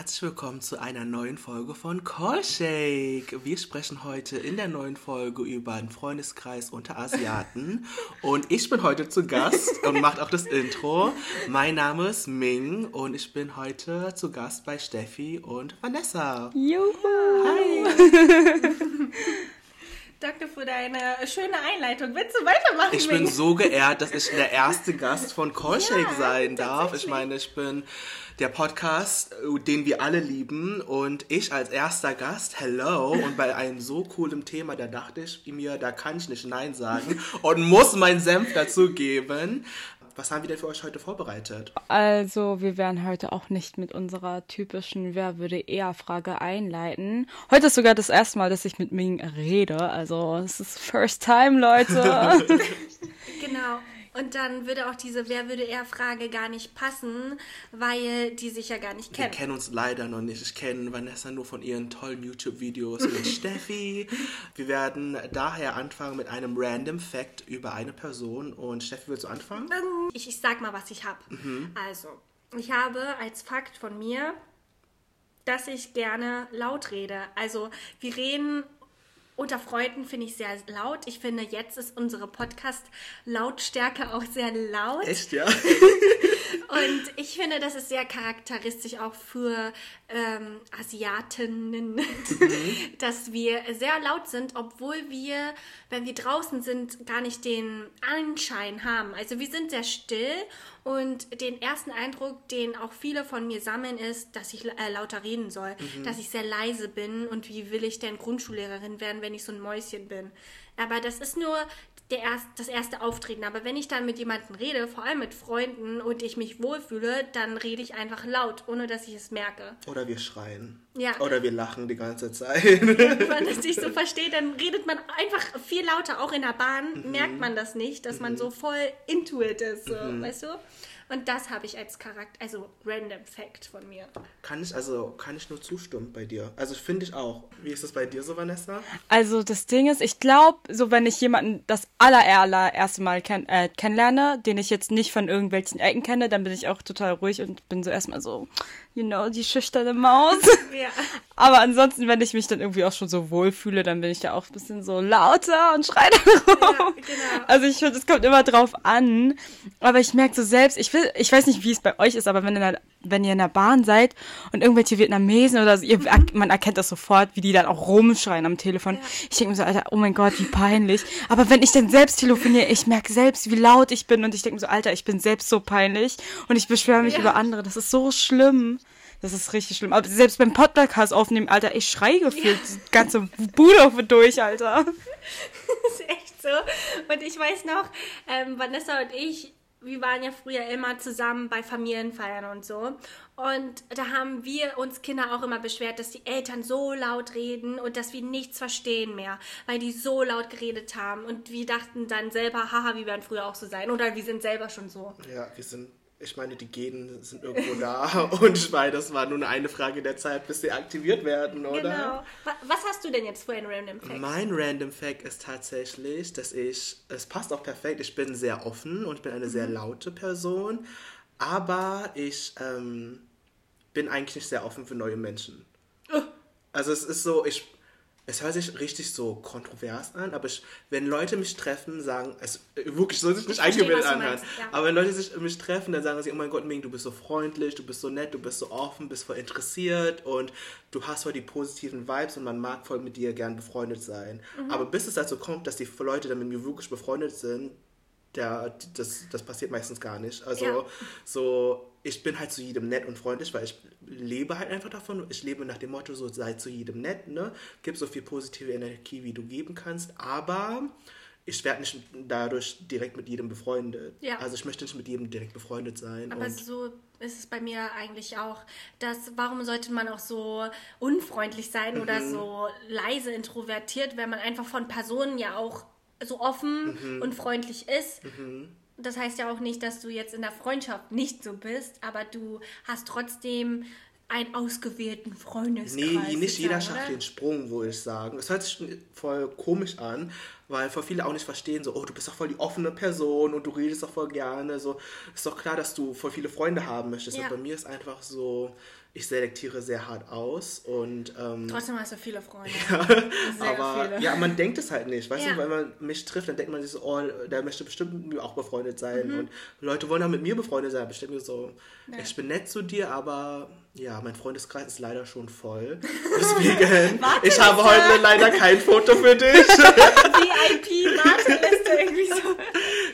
herzlich willkommen zu einer neuen Folge von Call Shake. Wir sprechen heute in der neuen Folge über einen Freundeskreis unter Asiaten und ich bin heute zu Gast und mache auch das Intro. Mein Name ist Ming und ich bin heute zu Gast bei Steffi und Vanessa. Juhu! Hi! Danke für deine schöne Einleitung. Willst du weitermachen? Ich bin so geehrt, dass ich der erste Gast von Shake Ja, sein darf. Ich meine, ich bin der Podcast, äh, den wir alle lieben und ich als erster Gast, hello, und bei einem so coolen Thema, da dachte ich mir, da kann ich nicht Nein sagen und muss meinen Senf dazugeben. Was haben wir denn für euch heute vorbereitet? Also, wir werden heute auch nicht mit unserer typischen Wer würde eher Frage einleiten. Heute ist sogar das erste Mal, dass ich mit Ming rede. Also, es ist first time, Leute. Genau. Und dann würde auch diese Wer würde eher Frage gar nicht passen, weil die sich ja gar nicht Wir kennen. kennen uns leider noch nicht. Ich kenne Vanessa nur von ihren tollen YouTube-Videos mit Steffi. Wir werden daher anfangen mit einem Random Fact über eine Person. Und Steffi, willst du anfangen? Ich, ich sag mal, was ich habe. Also, ich habe als Fakt von mir, dass ich gerne laut rede. Also, wir reden unter Freunden, finde ich sehr laut. Ich finde, jetzt ist unsere Podcast-Lautstärke auch sehr laut. Echt, ja? Und ich finde, das ist sehr charakteristisch auch für ähm, Asiatinnen, dass wir sehr laut sind, obwohl wir, wenn wir draußen sind, gar nicht den Anschein haben. Also wir sind sehr still und den ersten Eindruck, den auch viele von mir sammeln, ist, dass ich äh, lauter reden soll, dass ich sehr leise bin und wie will ich denn Grundschullehrerin werden, wenn ich so ein Mäuschen bin. Aber das ist nur der erst, das erste Auftreten. Aber wenn ich dann mit jemandem rede, vor allem mit Freunden und ich mich wohlfühle, dann rede ich einfach laut, ohne dass ich es merke. Oder wir schreien. Ja. Oder wir lachen die ganze Zeit. Wenn man das nicht so versteht, dann redet man einfach viel lauter. Auch in der Bahn Mhm. merkt man das nicht, dass man so voll into it ist, so, weißt du? Und das habe ich als Charakter, also random Fact von mir. Kann ich, also, kann ich nur zustimmen bei dir. Also, finde ich auch. Wie ist es bei dir so, Vanessa? Also, das Ding ist, ich glaube, so wenn ich jemanden das aller, allererste Mal kenn äh, kennenlerne, den ich jetzt nicht von irgendwelchen Ecken kenne, dann bin ich auch total ruhig und bin so erstmal so, you know, die schüchterne Maus. Ja. Aber ansonsten, wenn ich mich dann irgendwie auch schon so wohlfühle, dann bin ich ja auch ein bisschen so lauter und schreie dann rum. Ja, genau. Also ich finde, es kommt immer drauf an. Aber ich merke so selbst, ich will, ich weiß nicht, wie es bei euch ist, aber wenn, in der, wenn ihr in der Bahn seid und irgendwelche Vietnamesen oder so, ihr, man erkennt das sofort, wie die dann auch rumschreien am Telefon. Ich denke mir so, Alter, oh mein Gott, wie peinlich. Aber wenn ich dann selbst telefoniere, ich merke selbst, wie laut ich bin und ich denke mir so, Alter, ich bin selbst so peinlich und ich beschwere mich Ja. über andere. Das ist so schlimm. Das ist richtig schlimm. Aber selbst beim Podcast aufnehmen, Alter, ich schreie gefühlt die ganze Bude durch, Alter. Das ist echt so. Und ich weiß noch, ähm, Vanessa und ich, wir waren ja früher immer zusammen bei Familienfeiern und so. Und da haben wir uns Kinder auch immer beschwert, dass die Eltern so laut reden und dass wir nichts verstehen mehr, weil die so laut geredet haben. Und wir dachten dann selber, haha, wir werden früher auch so sein. Oder wir sind selber schon so. Ja, wir sind, ich meine, die Genen sind irgendwo da. Und ich meine, das war nur eine Frage der Zeit, bis sie aktiviert werden, oder? Genau. Wa- Was hast du denn jetzt für ein Random Fact? Mein Random Fact ist tatsächlich, dass ich, es passt auch perfekt, ich bin sehr offen und ich bin eine sehr laute Person, aber ich ähm, bin eigentlich nicht sehr offen für neue Menschen. Also es ist so, ich, es hört sich richtig so kontrovers an, aber ich, wenn Leute mich treffen, sagen, es wirklich soll sich nicht eingebildet anhören, ja. aber wenn Leute sich mich treffen, dann sagen sie, oh mein Gott, Ming, du bist so freundlich, du bist so nett, du bist so offen, bist voll interessiert und du hast voll die positiven Vibes und man mag voll mit dir gern befreundet sein. Mhm. Aber bis es dazu kommt, dass die Leute dann mit mir wirklich befreundet sind, der, das, das passiert meistens gar nicht. Also Ja. so, ich bin halt zu jedem nett und freundlich, weil ich lebe halt einfach davon. Ich lebe nach dem Motto, so sei zu jedem nett, ne? Gib so viel positive Energie, wie du geben kannst, aber ich werde nicht dadurch direkt mit jedem befreundet. Ja. Also ich möchte nicht mit jedem direkt befreundet sein. Aber und so ist es bei mir eigentlich auch. Dass, warum sollte man auch so unfreundlich sein oder Mhm. so leise introvertiert, wenn man einfach von Personen ja auch so offen Mhm. und freundlich ist? Das heißt ja auch nicht, dass du jetzt in der Freundschaft nicht so bist, aber du hast trotzdem einen ausgewählten Freundeskreis. Nee, nicht jeder schafft den Sprung, würde ich sagen. Es hört sich voll komisch an, weil voll viele auch nicht verstehen, so, oh, du bist doch voll die offene Person und du redest doch voll gerne. So, ist doch klar, dass du voll viele Freunde haben möchtest. Ja. Und bei mir ist einfach so, ich selektiere sehr hart aus und ähm, Trotzdem hast du viele Freunde. Sehr aber viele. ja, man denkt es halt nicht. Weißt Ja. du, wenn man mich trifft, dann denkt man sich so, oh, der möchte bestimmt mit mir auch befreundet sein. Mhm. Und Leute wollen auch mit mir befreundet sein. Bestimmt so, ich bin nett zu dir, aber ja, mein Freundeskreis ist leider schon voll. Deswegen, ich habe heute leider kein Foto für dich. VIP-Warteliste irgendwie so.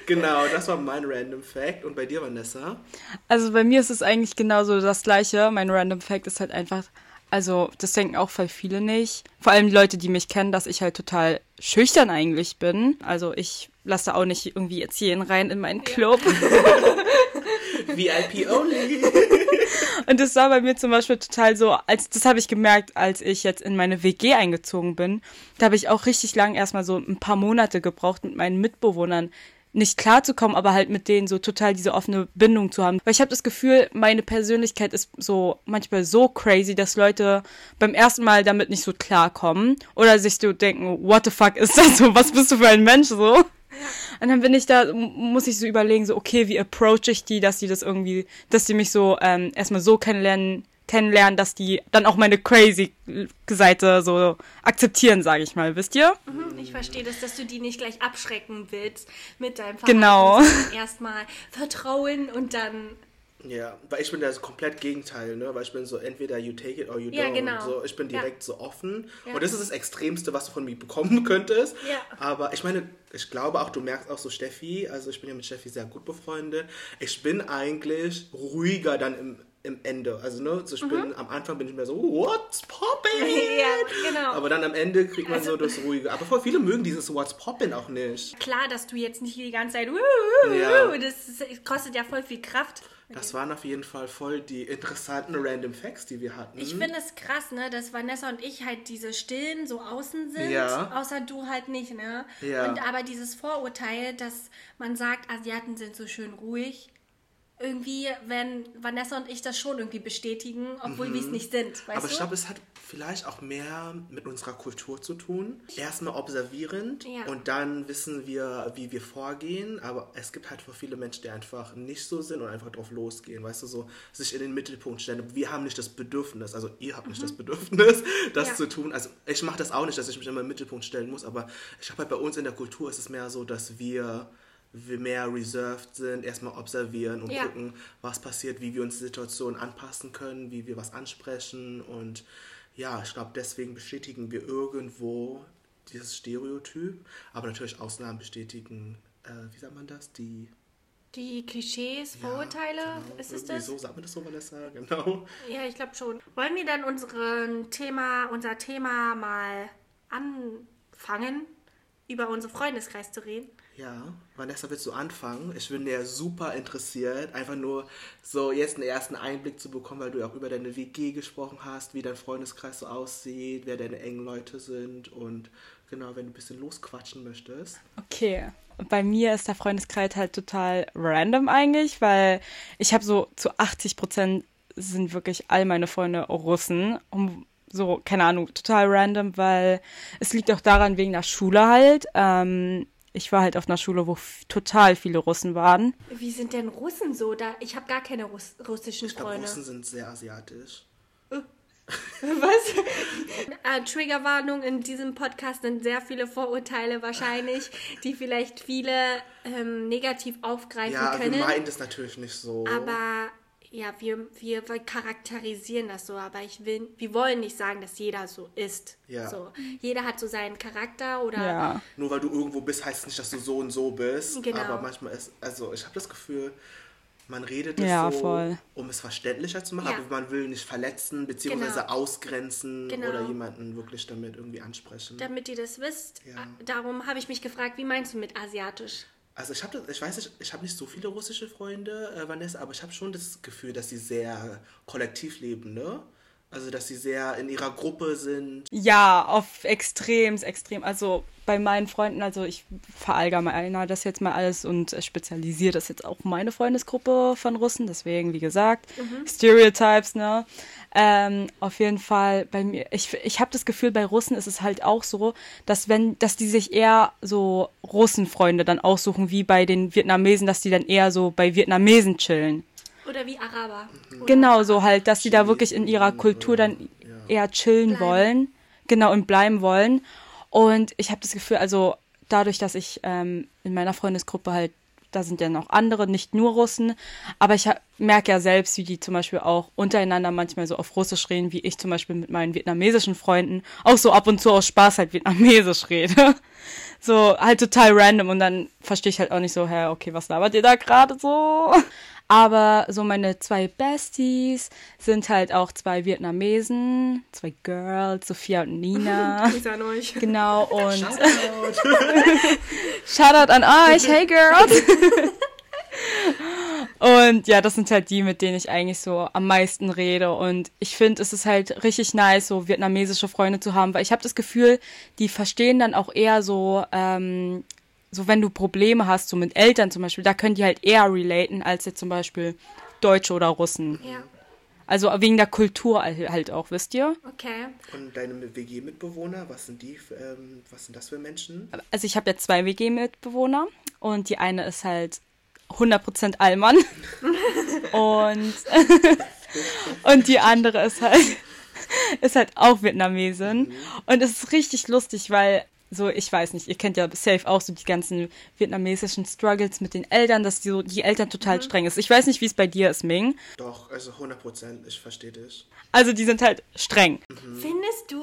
Genau, das war mein Random Fact. Und bei dir, Vanessa? Also bei mir ist es eigentlich genauso das Gleiche. Mein Random Fact ist halt einfach, also das denken auch voll viele nicht. Vor allem die Leute, die mich kennen, dass ich halt total schüchtern eigentlich bin. Also ich lasse auch nicht irgendwie jetzt jeden rein in meinen Club. VIP only. Und das war bei mir zum Beispiel total so, als das habe ich gemerkt, als ich jetzt in meine WG eingezogen bin. Da habe ich auch richtig lang erstmal so ein paar Monate gebraucht, mit meinen Mitbewohnern nicht klarzukommen, aber halt mit denen so total diese offene Bindung zu haben. Weil ich habe das Gefühl, meine Persönlichkeit ist so manchmal so crazy, dass Leute beim ersten Mal damit nicht so klarkommen oder sich so denken, what the fuck ist das so? Was bist du für ein Mensch so? Und dann bin ich da, muss ich so überlegen, so, okay, wie approach ich die, dass die das irgendwie, dass die mich so ähm, erstmal so kennenlernen, kennenlernen, dass die dann auch meine crazy Seite so akzeptieren, sage ich mal, wisst ihr? Mhm, Ich verstehe das, dass du die nicht gleich abschrecken willst mit deinem Verhalten. Genau. Erstmal vertrauen und dann. Ja, weil ich bin das komplett Gegenteil, ne? Weil ich bin so entweder you take it or you Ja, don't. genau. So, ich bin Ja. direkt so offen. Ja. Und das ist das Extremste, was du von mir bekommen könntest. Ja. Aber ich meine, ich glaube auch, du merkst auch so Steffi, also ich bin ja mit Steffi sehr gut befreundet. Ich bin eigentlich ruhiger dann im, im Ende. Also, ne, so ich bin am Anfang bin ich mehr so, what's poppin'? Mhm. Ja, genau. Aber dann am Ende kriegt man Also- so das Ruhige. Aber voll viele mögen dieses What's poppin' auch nicht. Klar, dass du jetzt nicht die ganze Zeit. Uh, uh, Ja. das kostet ja voll viel Kraft. Das waren auf jeden Fall voll die interessanten Random Facts, die wir hatten. Ich finde es krass, ne, dass Vanessa und ich halt diese Stillen so außen sind, Ja. außer du halt nicht, ne? Ja. Und aber dieses Vorurteil, dass man sagt, Asiaten sind so schön ruhig, irgendwie, wenn Vanessa und ich das schon irgendwie bestätigen, obwohl wir es nicht sind, weißt Mhm. Aber ich glaube, es hat vielleicht auch mehr mit unserer Kultur zu tun. Erstmal observierend Ja. und dann wissen wir, wie wir vorgehen. Aber es gibt halt für viele Menschen, die einfach nicht so sind und einfach drauf losgehen. Weißt du, so sich in den Mittelpunkt stellen. Wir haben nicht das Bedürfnis, also ihr habt nicht das Bedürfnis, das Mhm. Ja. zu tun. Also ich mache das auch nicht, dass ich mich immer im Mittelpunkt stellen muss. Aber ich glaube halt bei uns in der Kultur ist es mehr so, dass wir mehr reserved sind, erstmal observieren und Ja. gucken, was passiert, wie wir uns Situationen anpassen können, wie wir was ansprechen. Und ja, ich glaube, deswegen bestätigen wir irgendwo dieses Stereotyp. Aber natürlich Ausnahmen bestätigen, äh, wie sagt man das? Die Die Klischees, ja, Vorurteile, genau, ist es irgendwie das? So sagt man das so, Vanessa, genau. Ja, ich glaube schon. Wollen wir dann unseren Thema, unser Thema mal anfangen, über unseren Freundeskreis zu reden? Ja, Vanessa, willst du anfangen? Ich bin ja super interessiert, einfach nur so jetzt einen ersten Einblick zu bekommen, weil du ja auch über deine WG gesprochen hast, wie dein Freundeskreis so aussieht, wer deine engen Leute sind und genau, wenn du ein bisschen losquatschen möchtest. Okay. Bei mir ist der Freundeskreis halt total random eigentlich, weil ich habe so zu 80 Prozent sind wirklich all meine Freunde Russen. Um, so, keine Ahnung, total random, weil es liegt auch daran wegen der Schule halt. Ähm, ich war halt auf einer Schule, wo total viele Russen waren. Wie sind denn Russen so? Da, ich habe gar keine Russ russischen Ich glaube, Freunde. Russen sind sehr asiatisch. Was? äh, Triggerwarnung, in diesem Podcast sind sehr viele Vorurteile wahrscheinlich, die vielleicht viele ähm, negativ aufgreifen Ja, wir können. meinen das natürlich nicht so. Aber ja, wir, wir charakterisieren das so, aber ich will, wir wollen nicht sagen, dass jeder so ist. Ja. So. Jeder hat so seinen Charakter oder Ja. Nur weil du irgendwo bist, heißt es nicht, dass du so und so bist. Genau. Aber manchmal ist, also ich habe das Gefühl, man redet es Ja, so, voll. um es verständlicher zu machen, Ja. aber man will nicht verletzen, beziehungsweise Genau. ausgrenzen Genau. oder jemanden wirklich damit irgendwie ansprechen. damit ihr das wisst. Ja. Darum habe ich mich gefragt, wie meinst du mit asiatisch? Also ich habe, ich weiß nicht, ich habe nicht so viele russische Freunde, äh, Vanessa, aber ich habe schon das Gefühl, dass sie sehr kollektiv leben, ne? Also dass sie sehr in ihrer Gruppe sind. Ja, auf extrem, extrem. Also bei meinen Freunden, also ich verallgemeiner das jetzt mal alles und spezialisiere das jetzt auch meine Freundesgruppe von Russen. Deswegen, wie gesagt, Stereotypes, ne? Ähm, auf jeden Fall bei mir, ich, ich habe das Gefühl, bei Russen ist es halt auch so, dass wenn, dass die sich eher so Russenfreunde dann aussuchen, wie bei den Vietnamesen, dass die dann eher so bei Vietnamesen chillen. Oder wie Araber. Oder Genau, so halt, dass sie da wirklich in ihrer Kultur dann eher chillen Bleiben. wollen. Genau, und bleiben wollen. Und ich habe das Gefühl, also dadurch, dass ich ähm, in meiner Freundesgruppe halt, da sind ja noch andere, nicht nur Russen, aber ich merke ja selbst, wie die zum Beispiel auch untereinander manchmal so auf Russisch reden, wie ich zum Beispiel mit meinen vietnamesischen Freunden auch so ab und zu aus Spaß halt vietnamesisch rede. So halt total random und dann verstehe ich halt auch nicht so, hä, okay, was labert ihr da gerade so? Aber so meine zwei Besties sind halt auch zwei Vietnamesen, zwei Girls, Sophia und Nina. Grüße an euch. Genau, und Shoutout an euch, hey Girls! Und ja, das sind halt die, mit denen ich eigentlich so am meisten rede. Und ich finde, es ist halt richtig nice, so vietnamesische Freunde zu haben, weil ich habe das Gefühl, die verstehen dann auch eher so, ähm, so wenn du Probleme hast, so mit Eltern zum Beispiel, da können die halt eher relaten als jetzt zum Beispiel Deutsche oder Russen. Ja, Also wegen der Kultur halt auch, wisst ihr? okay. Und deine WG-Mitbewohner, was sind die, ähm, was sind das für Menschen? Also ich habe ja zwei WG-Mitbewohner und die eine ist halt 100% Allmann und, und die andere ist halt, ist halt auch Vietnamesin. Und es ist richtig lustig, weil so, ich weiß nicht, ihr kennt ja safe auch so die ganzen vietnamesischen Struggles mit den Eltern, dass die, so, die Eltern total streng ist. Ich weiß nicht, wie es bei dir ist, Ming. Doch, also 100 Prozent, ich verstehe dich. Also die sind halt streng. Findest du,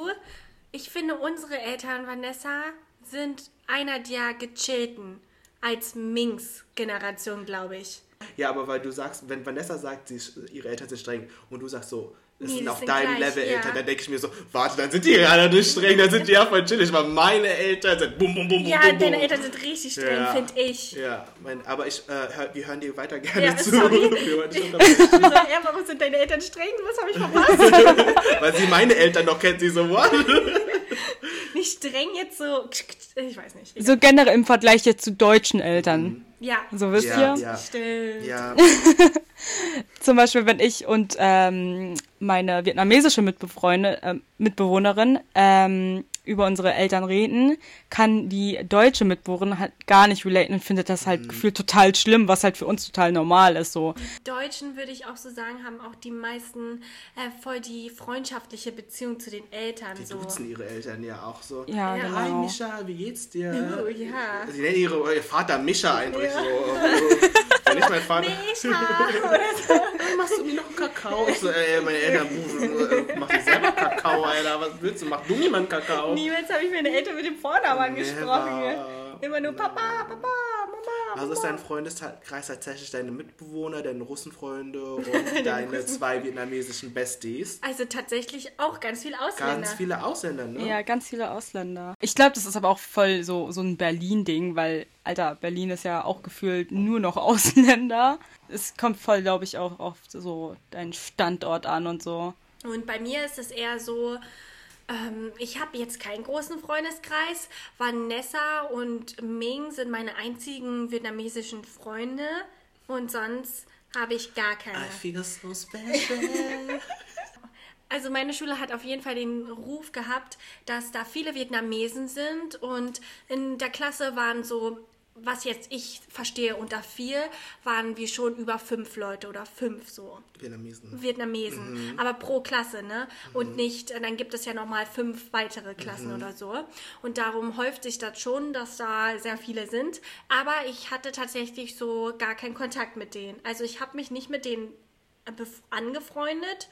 ich finde, unsere Eltern, Vanessa, sind einer der gechillten als Minks Generation, glaube ich. Ja, aber weil du sagst, wenn Vanessa sagt, sie, ihre Eltern sind streng und du sagst so, das Nee, sind auf sind deinem gleich, Level ja. Eltern, dann denke ich mir so, warte, dann sind die ja alle nicht streng, dann sind die ja voll chillig, weil meine Eltern sind bum bum bum bum Ja, bum, bum. deine Eltern sind richtig streng, Ja. finde ich. Ja, mein, aber ich, äh, hör, wir hören dir weiter gerne Ja, zu. sorry. Wir dich ja, warum sind deine Eltern streng? Was habe ich verpasst? weil sie meine Eltern noch kennt, sie so, what? Nicht streng jetzt so. Ich weiß nicht. So generell im Vergleich jetzt zu deutschen Eltern. Ja. So wisst Ja, ihr? ja. Stimmt. Ja, Zum Beispiel, wenn ich und ähm, meine vietnamesische Mitbefreunde, äh, Mitbewohnerin ähm, über unsere Eltern reden, kann die deutsche Mitbewohnerin halt gar nicht relaten und findet das halt gefühlt total schlimm, was halt für uns total normal ist. So. Deutschen würde ich auch so sagen, haben auch die meisten äh, voll die freundschaftliche Beziehung zu den Eltern. die so. duzen ihre Eltern ja auch so. Ja, Ja. Hi genau. Mischa, wie geht's dir? Oh, ja. Sie nennen ihre, ihr Vater Mischa einfach so. Wenn ich mein Vater. Mischa oder so. Machst du mir noch einen Kakao? Ich so, ey, meine Eltern, äh, mach dir selber Kakao, Alter. Was willst du? Mach du mir mal einen Kakao. Niemals habe ich meine Eltern mit dem Vornamen angesprochen. Immer nur Papa, Papa, Mama. Also ist dein Freundeskreis tatsächlich deine Mitbewohner, deine Russenfreunde und deine zwei vietnamesischen Besties. Also tatsächlich auch ganz viel Ausländer. Ganz viele Ausländer, ne? Ja, ganz viele Ausländer. Ich glaube, das ist aber auch voll so, so ein Berlin-Ding, weil, Alter, Berlin ist ja auch gefühlt nur noch Ausländer. Es kommt voll, glaube ich, auch auf so deinen Standort an und so. Und bei mir ist es eher so, ich habe jetzt keinen großen Freundeskreis. Vanessa und Ming sind meine einzigen vietnamesischen Freunde. Und sonst habe ich gar keine. I feel so special. Also meine Schule hat auf jeden Fall den Ruf gehabt, dass da viele Vietnamesen sind. Und in der Klasse waren so, was jetzt ich verstehe unter vier, waren wir schon über fünf Leute oder fünf so. Vietnamesen. Vietnamesen, aber pro Klasse, ne? Und nicht, dann gibt es ja nochmal fünf weitere Klassen oder so. Und darum häuft sich das schon, dass da sehr viele sind. Aber ich hatte tatsächlich so gar keinen Kontakt mit denen. Also ich habe mich nicht mit denen äh, angefreundet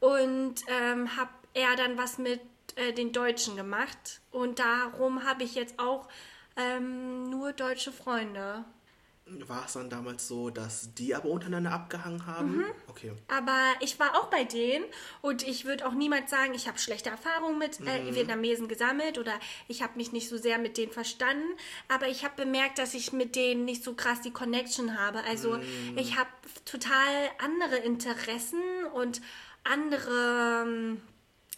und ähm, habe eher dann was mit äh, den Deutschen gemacht. Und darum habe ich jetzt auch ähm, nur deutsche Freunde. War es dann damals so, dass die aber untereinander abgehangen haben? Mhm. Okay. Aber ich war auch bei denen und ich würde auch niemals sagen, ich habe schlechte Erfahrungen mit äh, Vietnamesen gesammelt oder ich habe mich nicht so sehr mit denen verstanden. Aber ich habe bemerkt, dass ich mit denen nicht so krass die Connection habe. Also ich habe total andere Interessen und andere ähm,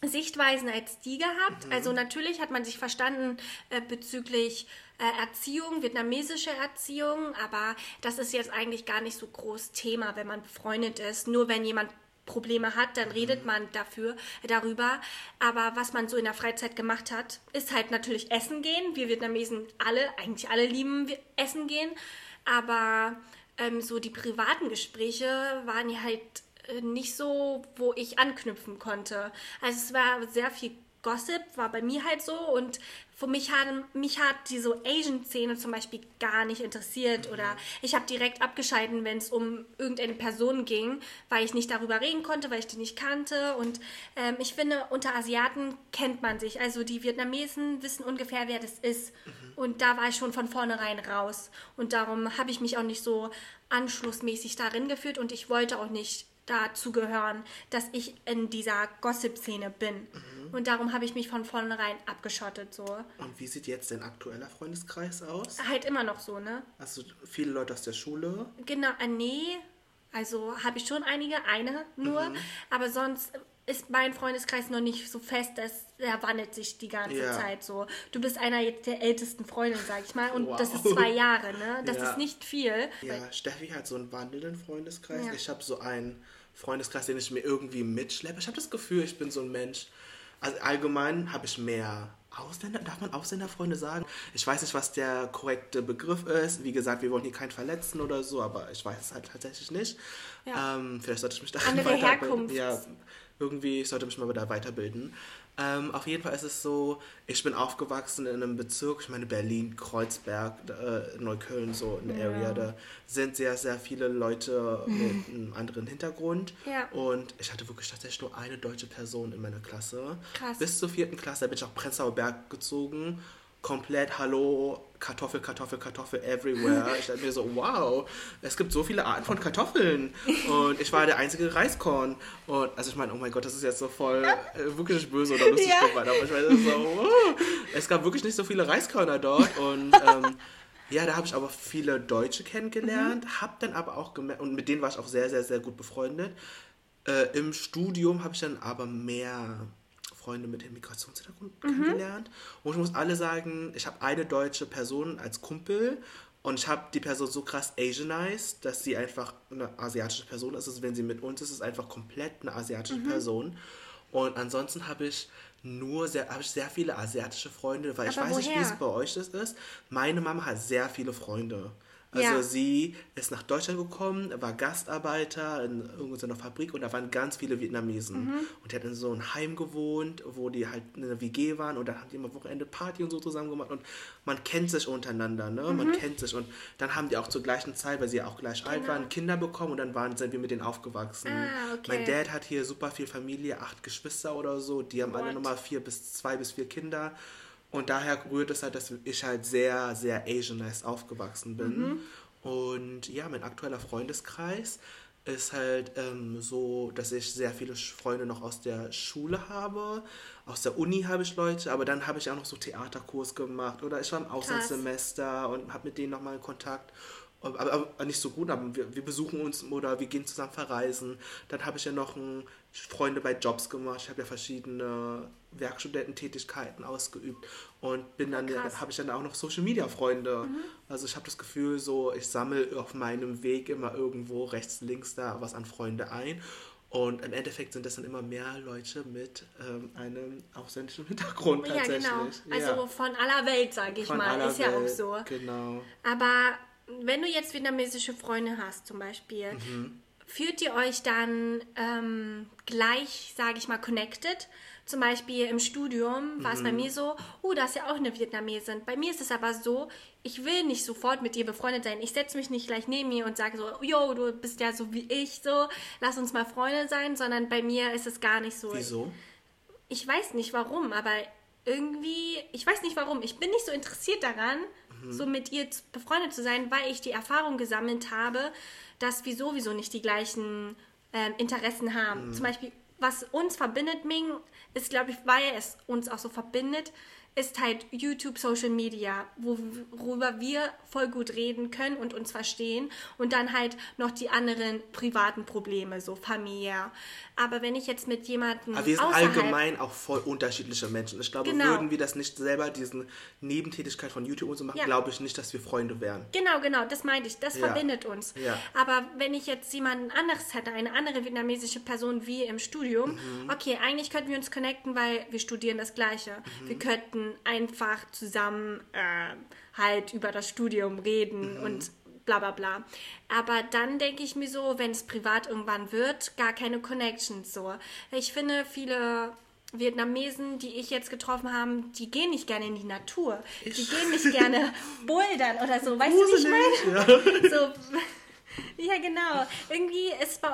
Sichtweisen als die gehabt. Also natürlich hat man sich verstanden äh, bezüglich äh, Erziehung, vietnamesische Erziehung, aber das ist jetzt eigentlich gar nicht so groß Thema, wenn man befreundet ist. Nur wenn jemand Probleme hat, dann redet man dafür, darüber. Aber was man so in der Freizeit gemacht hat, ist halt natürlich Essen gehen. Wir Vietnamesen alle, eigentlich alle lieben Essen gehen. Aber ähm, so die privaten Gespräche waren ja halt äh, nicht so, wo ich anknüpfen konnte. Also es war sehr viel Gossip, war bei mir halt so und für mich hat, mich hat diese Asian-Szene zum Beispiel gar nicht interessiert oder ich habe direkt abgeschalten, wenn es um irgendeine Person ging, weil ich nicht darüber reden konnte, weil ich die nicht kannte und ähm, ich finde, unter Asiaten kennt man sich. Also die Vietnamesen wissen ungefähr, wer das ist und da war ich schon von vornherein raus und darum habe ich mich auch nicht so anschlussmäßig darin gefühlt und ich wollte auch nicht dazu gehören, dass ich in dieser Gossip-Szene bin. Und darum habe ich mich von vornherein abgeschottet, so. Und wie sieht jetzt dein aktueller Freundeskreis aus? Halt immer noch so, ne? Du viele Leute aus der Schule? Genau, äh, nee, also habe ich schon einige, eine nur, aber sonst ist mein Freundeskreis noch nicht so fest, dass er wandelt sich die ganze Ja. Zeit so. Du bist einer der ältesten Freundinnen, sag ich mal, und Wow. das ist zwei Jahre, ne? Das Ja. ist nicht viel. Ja, Steffi hat so einen wandelnden Freundeskreis. Ja. Ich habe so einen Freundeskreis, den ich mir irgendwie mitschleppe. Ich habe das Gefühl, ich bin so ein Mensch. Also allgemein habe ich mehr Ausländer. Darf man Ausländerfreunde sagen? Ich weiß nicht, was der korrekte Begriff ist. Wie gesagt, wir wollen hier keinen verletzen oder so, aber ich weiß es halt tatsächlich nicht. Ja. Ähm, vielleicht sollte ich mich da Andere weiterbilden. Herkunft. Ja, irgendwie, ich sollte mich mal da weiterbilden. Ähm, auf jeden Fall ist es so, ich bin aufgewachsen in einem Bezirk, ich meine Berlin, Kreuzberg, äh, Neukölln, so in der Area, da sind sehr, sehr viele Leute mit einem anderen Hintergrund. Ja. Und ich hatte wirklich tatsächlich nur eine deutsche Person in meiner Klasse. Krass. Bis zur vierten Klasse, bin ich auf Prenzlauer Berg gezogen. Komplett Hallo, Kartoffel, Kartoffel, Kartoffel everywhere. Ich dachte mir so, wow, es gibt so viele Arten von Kartoffeln. Und ich war der einzige Reiskorn. Und also ich meine, oh mein Gott, das ist jetzt so voll äh, wirklich nicht böse oder lustig Ja. gemeint. Aber ich meine so, wow. es gab wirklich nicht so viele Reiskörner dort. Und ähm, ja, da habe ich aber viele Deutsche kennengelernt. Mhm. Habe dann aber auch gemerkt, und mit denen war ich auch sehr, sehr, sehr gut befreundet. Äh, Im Studium habe ich dann aber mehr Freunde mit dem Migrationshintergrund Mhm. kennengelernt. Und ich muss alle sagen, ich habe eine deutsche Person als Kumpel und ich habe die Person so krass Asianized, dass sie einfach eine asiatische Person ist. Also wenn sie mit uns ist, ist es einfach komplett eine asiatische Mhm. Person. Und ansonsten habe ich nur sehr, habe ich sehr viele asiatische Freunde, weil ich Aber weiß nicht, wie woher? es bei euch das ist. Meine Mama hat sehr viele Freunde. Also Ja. sie ist nach Deutschland gekommen, war Gastarbeiter in irgendeiner Fabrik und da waren ganz viele Vietnamesen. Mhm. Und die hat in so einem Heim gewohnt, wo die halt in einer WG waren und dann haben die immer Wochenende Party und so zusammen gemacht und man kennt sich untereinander, ne? Mhm. Man kennt sich und dann haben die auch zur gleichen Zeit, weil sie ja auch gleich alt waren, Kinder bekommen und dann waren, sind wir mit denen aufgewachsen. Genau. Ah, okay. Mein Dad hat hier super viel Familie, acht Geschwister oder so, die haben alle What? nochmal vier bis zwei bis vier Kinder. Und daher rührt es halt, dass ich halt sehr, sehr Asianized aufgewachsen bin. Mhm. Und ja, mein aktueller Freundeskreis ist halt ähm, so, dass ich sehr viele Freunde noch aus der Schule habe. Aus der Uni habe ich Leute, aber dann habe ich auch noch so Theaterkurs gemacht oder ich war im Auslandssemester und habe mit denen nochmal Kontakt. Aber, aber, nicht so gut, aber wir, wir besuchen uns oder wir gehen zusammen verreisen. Dann habe ich ja noch ein, Freunde bei Jobs gemacht. Ich habe ja verschiedene Werkstudententätigkeiten ausgeübt und bin dann habe ich dann auch noch Social Media Freunde. Also ich habe das Gefühl, so ich sammle auf meinem Weg immer irgendwo rechts, links da was an Freunde ein. Und im Endeffekt sind das dann immer mehr Leute mit ähm, einem ausländischen Hintergrund Ja, tatsächlich. genau. Also Ja. von aller Welt, sage ich Von mal. Ist ja auch Welt, so. Genau. Aber wenn du jetzt vietnamesische Freunde hast, zum Beispiel, Mhm. Fühlt ihr euch dann ähm, gleich, sage ich mal, connected? Zum Beispiel im Studium war es Mhm. bei mir so, oh, da ist ja auch eine Vietnamesin. Bei mir ist es aber so, ich will nicht sofort mit ihr befreundet sein. Ich setze mich nicht gleich neben ihr und sage so, yo, du bist ja so wie ich, so, lass uns mal Freunde sein, sondern bei mir ist es gar nicht so. Wieso? Ich weiß nicht warum, aber irgendwie, ich weiß nicht warum, ich bin nicht so interessiert daran, so mit ihr befreundet zu sein, weil ich die Erfahrung gesammelt habe, dass wir sowieso nicht die gleichen ähm, Interessen haben. Zum Beispiel, was uns verbindet, Ming, ist, glaube ich, weil es uns auch so verbindet, ist halt YouTube, Social Media, wo, worüber wir voll gut reden können und uns verstehen und dann halt noch die anderen privaten Probleme, so familiär. Aber wenn ich jetzt mit jemandem Aber wir sind allgemein auch voll unterschiedliche Menschen. Ich glaube, Genau. würden wir das nicht selber, diesen Nebentätigkeit von YouTube und so machen, Ja. glaube ich nicht, dass wir Freunde wären. Genau, genau, das meinte ich. Das Ja. verbindet uns. Ja. Aber wenn ich jetzt jemanden anderes hätte, eine andere vietnamesische Person wie im Studium, Mhm. okay, eigentlich könnten wir uns connecten, weil wir studieren das Gleiche. Mhm. Wir könnten einfach zusammen äh, halt über das Studium reden Mhm. und bla bla bla. Aber dann denke ich mir so, wenn es privat irgendwann wird, gar keine Connections so. Ich finde, viele Vietnamesen, die ich jetzt getroffen habe, die gehen nicht gerne in die Natur. Die gehen nicht gerne bouldern oder so. Weißt du, wie ich meine? So, ja, genau. Irgendwie ist bei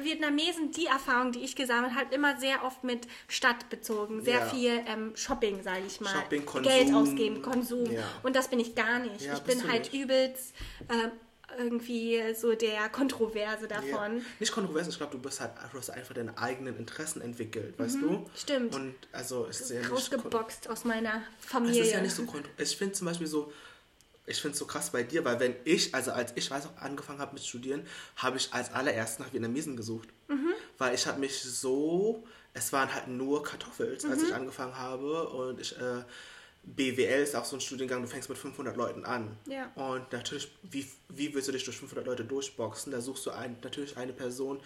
Vietnamesen die Erfahrung, die ich gesammelt habe, immer sehr oft mit Stadt bezogen. Sehr Ja. viel ähm, Shopping, sage ich mal. Shopping, Konsum. Geld ausgeben, Konsum. Ja. Und das bin ich gar nicht. Ja, ich bin du halt nicht. übelst ähm, irgendwie so der Kontroverse davon. Nicht kontrovers, ich glaube, du bist halt du hast einfach deine eigenen Interessen entwickelt, weißt du? Mhm, stimmt. Und also es ist ja nicht Rausgeboxt aus meiner es Familie. ist ja nicht so kontro- Ich finde zum Beispiel so, ich finde es so krass bei dir, weil wenn ich, also als ich weiß auch angefangen habe mit Studieren, habe ich als allererst nach Vietnamesen gesucht. Mhm. Weil ich habe mich so, es waren halt nur Kartoffels, als Mhm. ich angefangen habe und ich, äh, BWL ist auch so ein Studiengang, du fängst mit 500 Leuten an. Ja. Und natürlich, wie, wie willst du dich durch 500 Leute durchboxen? Da suchst du ein, natürlich eine Person,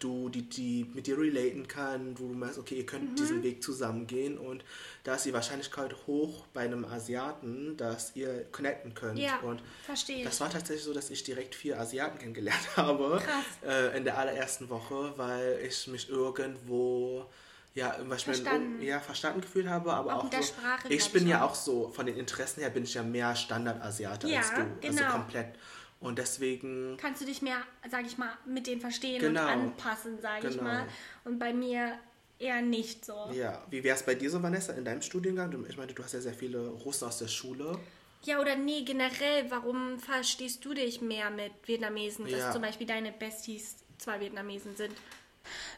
du, die, die mit dir relaten kann, wo du meinst, okay, ihr Mhm. könnt diesen Weg zusammen gehen und da ist die Wahrscheinlichkeit hoch bei einem Asiaten, dass ihr connecten könnt. Ja, und verstehe. Das war tatsächlich so, dass ich direkt vier Asiaten kennengelernt habe äh, in der allerersten Woche, weil ich mich irgendwo ja, Beispiel Verstanden. ja, verstanden gefühlt habe, aber Auch auch, so, Sprache, ich bin ja auch. so, von den Interessen her bin ich ja mehr Standardasiate Ja, als du. Also genau. komplett. Und deswegen, Kannst du dich mehr, sag ich mal, mit denen verstehen Genau. und anpassen, sag ich Genau. mal. Und bei mir eher nicht so. ja, wie wäre es bei dir so, Vanessa, in deinem Studiengang? Ich meine, du hast ja sehr viele Russen aus der Schule. Ja, oder nee, generell, warum verstehst du dich mehr mit Vietnamesen, dass Ja. zum Beispiel deine Besties zwei Vietnamesen sind?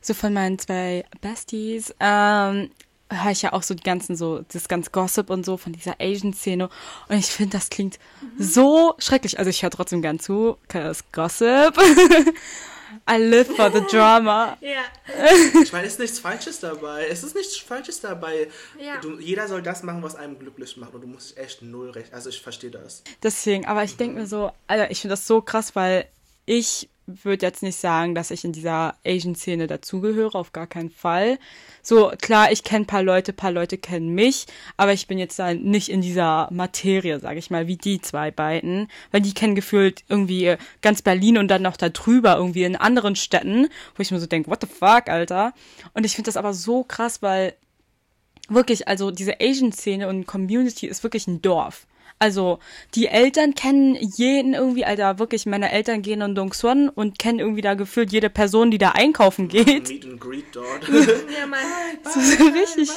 so von meinen zwei Besties, ähm, höre ich ja auch so die ganzen, so, das ganze Gossip und so von dieser Asian-Szene. Und ich finde, das klingt so schrecklich. Also ich höre trotzdem gern zu, cause Gossip. I live for the drama. Ja. Ich meine, es ist nichts Falsches dabei. Es ist nichts Falsches dabei. Ja. Du, jeder soll das machen, was einem glücklich macht. Und du musst echt null recht. Also ich verstehe das. Deswegen, aber ich denke mir so, Alter, ich finde das so krass, weil ich würde jetzt nicht sagen, dass ich in dieser Asian-Szene dazugehöre, auf gar keinen Fall. So, klar, ich kenne ein paar Leute, paar Leute kennen mich, aber ich bin jetzt da nicht in dieser Materie, sage ich mal, wie die zwei beiden, weil die kennen gefühlt irgendwie ganz Berlin und dann noch da drüber irgendwie in anderen Städten, wo ich mir so denke, what the fuck, Alter. Und ich finde das aber so krass, weil wirklich, also diese Asian-Szene und Community ist wirklich ein Dorf. Also die Eltern kennen jeden irgendwie, Alter, wirklich, meine Eltern gehen in Dong Suan und kennen irgendwie da gefühlt jede Person, die da einkaufen geht. Meet and greet dort. Ja. Das ist richtig,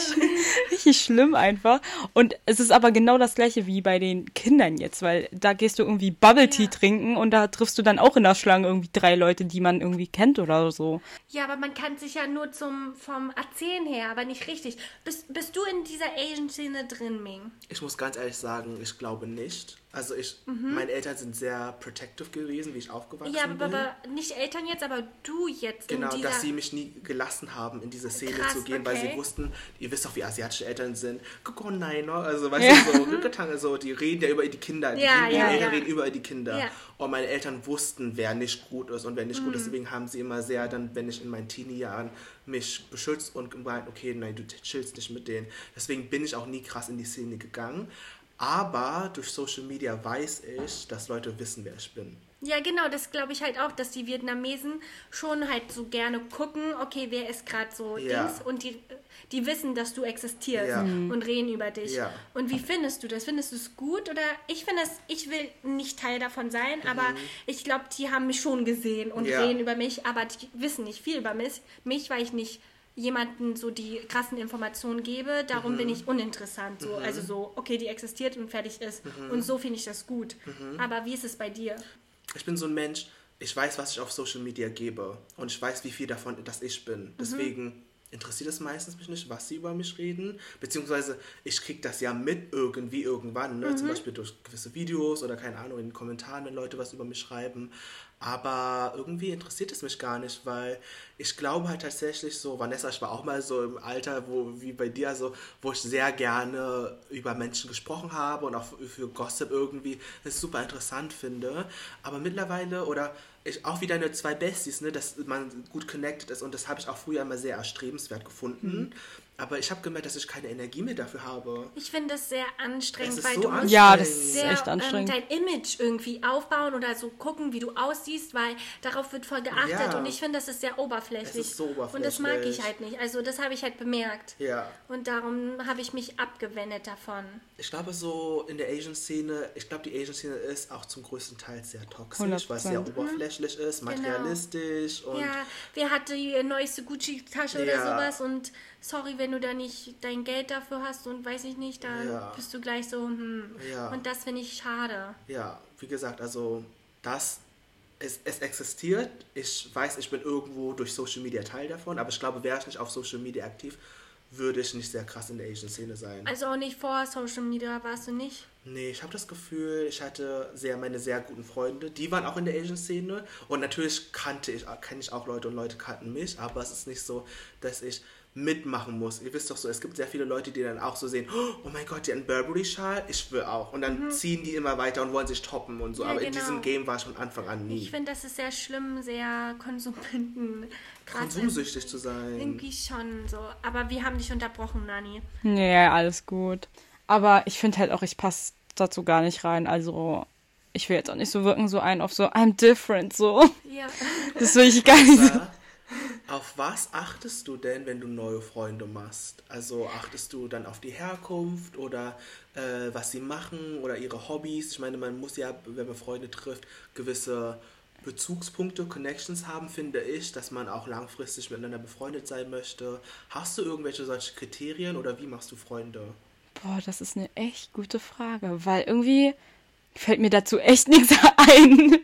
richtig schlimm einfach. Und es ist aber genau das gleiche wie bei den Kindern jetzt, weil da gehst du irgendwie Bubble Tea Ja. trinken und da triffst du dann auch in der Schlange irgendwie drei Leute, die man irgendwie kennt oder so. Ja, aber man kann sich ja nur zum, vom Erzählen her, aber nicht richtig. Bist, bist du in dieser Asian-Szene drin, Ming? Ich muss ganz ehrlich sagen, ich glaube nicht. Also ich, meine Eltern sind sehr protective gewesen, wie ich aufgewachsen Mhm. Ja, aber, bin. aber nicht Eltern jetzt, aber du jetzt Genau, dass sie mich nie gelassen haben, in diese Szene Krass, zu gehen, weil sie okay. wussten, ihr wisst doch, wie asiatische Eltern sind. Guck, oh nein, ne? also weißt Ja. du, so, Rückgetange, so, die reden ja über die Kinder, die, Ja, ja, Eltern ja. reden über die Kinder. Und meine Eltern wussten, wer nicht gut ist und wer nicht gut Mhm. ist. Deswegen haben sie immer sehr dann, wenn ich in meinen Teenie-Jahren mich beschützt und gemeint, okay, nein, du chillst nicht mit denen. Deswegen bin ich auch nie krass in die Szene gegangen. Aber durch Social Media weiß ich, dass Leute wissen, wer ich bin. Ja, genau, das glaube ich halt auch, dass die Vietnamesen schon halt so gerne gucken, okay, wer ist gerade so Ja. Dings und die, die wissen, dass du existierst Ja. und reden über dich. Ja. Und wie findest du das? Findest du es gut oder ich finde es, ich will nicht Teil davon sein, aber ich glaube, die haben mich schon gesehen und Mhm. Ja. reden über mich, aber die wissen nicht viel über mich, mich weil ich nicht jemanden so die krassen Informationen gebe, darum Mhm. bin ich uninteressant. So. Also so, okay, die existiert und fertig ist. Mhm. Und so finde ich das gut. Aber wie ist es bei dir? Ich bin so ein Mensch, ich weiß, was ich auf Social Media gebe und ich weiß, wie viel davon das ich bin. Deswegen interessiert es meistens mich nicht, was sie über mich reden, beziehungsweise ich kriege das ja mit irgendwie irgendwann, ne? zum Beispiel durch gewisse Videos oder keine Ahnung, in den Kommentaren, wenn Leute was über mich schreiben. Aber irgendwie interessiert es mich gar nicht, weil ich glaube halt tatsächlich so, Vanessa, ich war auch mal so im Alter, wo, wie bei dir, so, wo ich sehr gerne über Menschen gesprochen habe und auch für, für Gossip irgendwie das super interessant finde. Aber mittlerweile, oder ich, auch wie deine zwei Besties, ne, dass man gut connected ist und das habe ich auch früher immer sehr erstrebenswert gefunden. Aber ich habe gemerkt, dass ich keine Energie mehr dafür habe. Ich finde das sehr anstrengend, ist weil so du musst Ja, das ist sehr, echt anstrengend. Ähm, dein Image irgendwie aufbauen oder so gucken, wie du aussiehst, weil darauf wird voll geachtet Ja. und ich finde, das ist sehr oberflächlich. Es ist so Und das mag ich oberflächlich. halt nicht. Also das habe ich halt bemerkt. Ja. Und darum habe ich mich abgewendet davon. Ich glaube so in der Asian-Szene, ich glaube die Asian-Szene ist auch zum größten Teil sehr toxisch, weil es sehr 100%. oberflächlich ist, materialistisch und Mhm. Genau. ja, wer hat die neueste Gucci-Tasche oder Ja. sowas und sorry, wenn du da nicht dein Geld dafür hast und weiß ich nicht, dann Ja. bist du gleich so, hm. Ja. Und das finde ich schade. ja, wie gesagt, also das es, es existiert. Ich weiß, ich bin irgendwo durch Social Media Teil davon, aber ich glaube, wäre ich nicht auf Social Media aktiv, würde ich nicht sehr krass in der Asian-Szene sein. Also auch nicht vor Social Media warst du nicht? Nee, ich habe das Gefühl, ich hatte sehr meine sehr guten Freunde, die waren auch in der Asian-Szene und natürlich kannte ich, kenne ich auch Leute und Leute kannten mich, aber es ist nicht so, dass ich mitmachen muss. Ihr wisst doch so, es gibt sehr viele Leute, die dann auch so sehen, oh mein Gott, die hat einen Burberry-Schal, ich will auch. Und dann ziehen die immer weiter und wollen sich toppen und so, Mhm. Ja, aber in genau. diesem Game war ich von Anfang an nie. Ich finde, das ist sehr schlimm, sehr Konsumenten. gerade Konsumsüchtig zu sein. Irgendwie schon so. Aber wir haben dich unterbrochen, Nani. Nee, alles gut. Aber ich finde halt auch, ich passe dazu gar nicht rein. Also, ich will jetzt auch nicht so wirken, so ein auf so, I'm different, so. Ja. Das will ich gar nicht so. Auf was achtest du denn, wenn du neue Freunde machst? Also achtest du dann auf die Herkunft oder äh, was sie machen oder ihre Hobbys? Ich meine, man muss ja, wenn man Freunde trifft, gewisse Bezugspunkte, Connections haben, finde ich, dass man auch langfristig miteinander befreundet sein möchte. Hast du irgendwelche solche Kriterien oder wie machst du Freunde? Boah, das ist eine echt gute Frage, weil irgendwie fällt mir dazu echt nichts ein.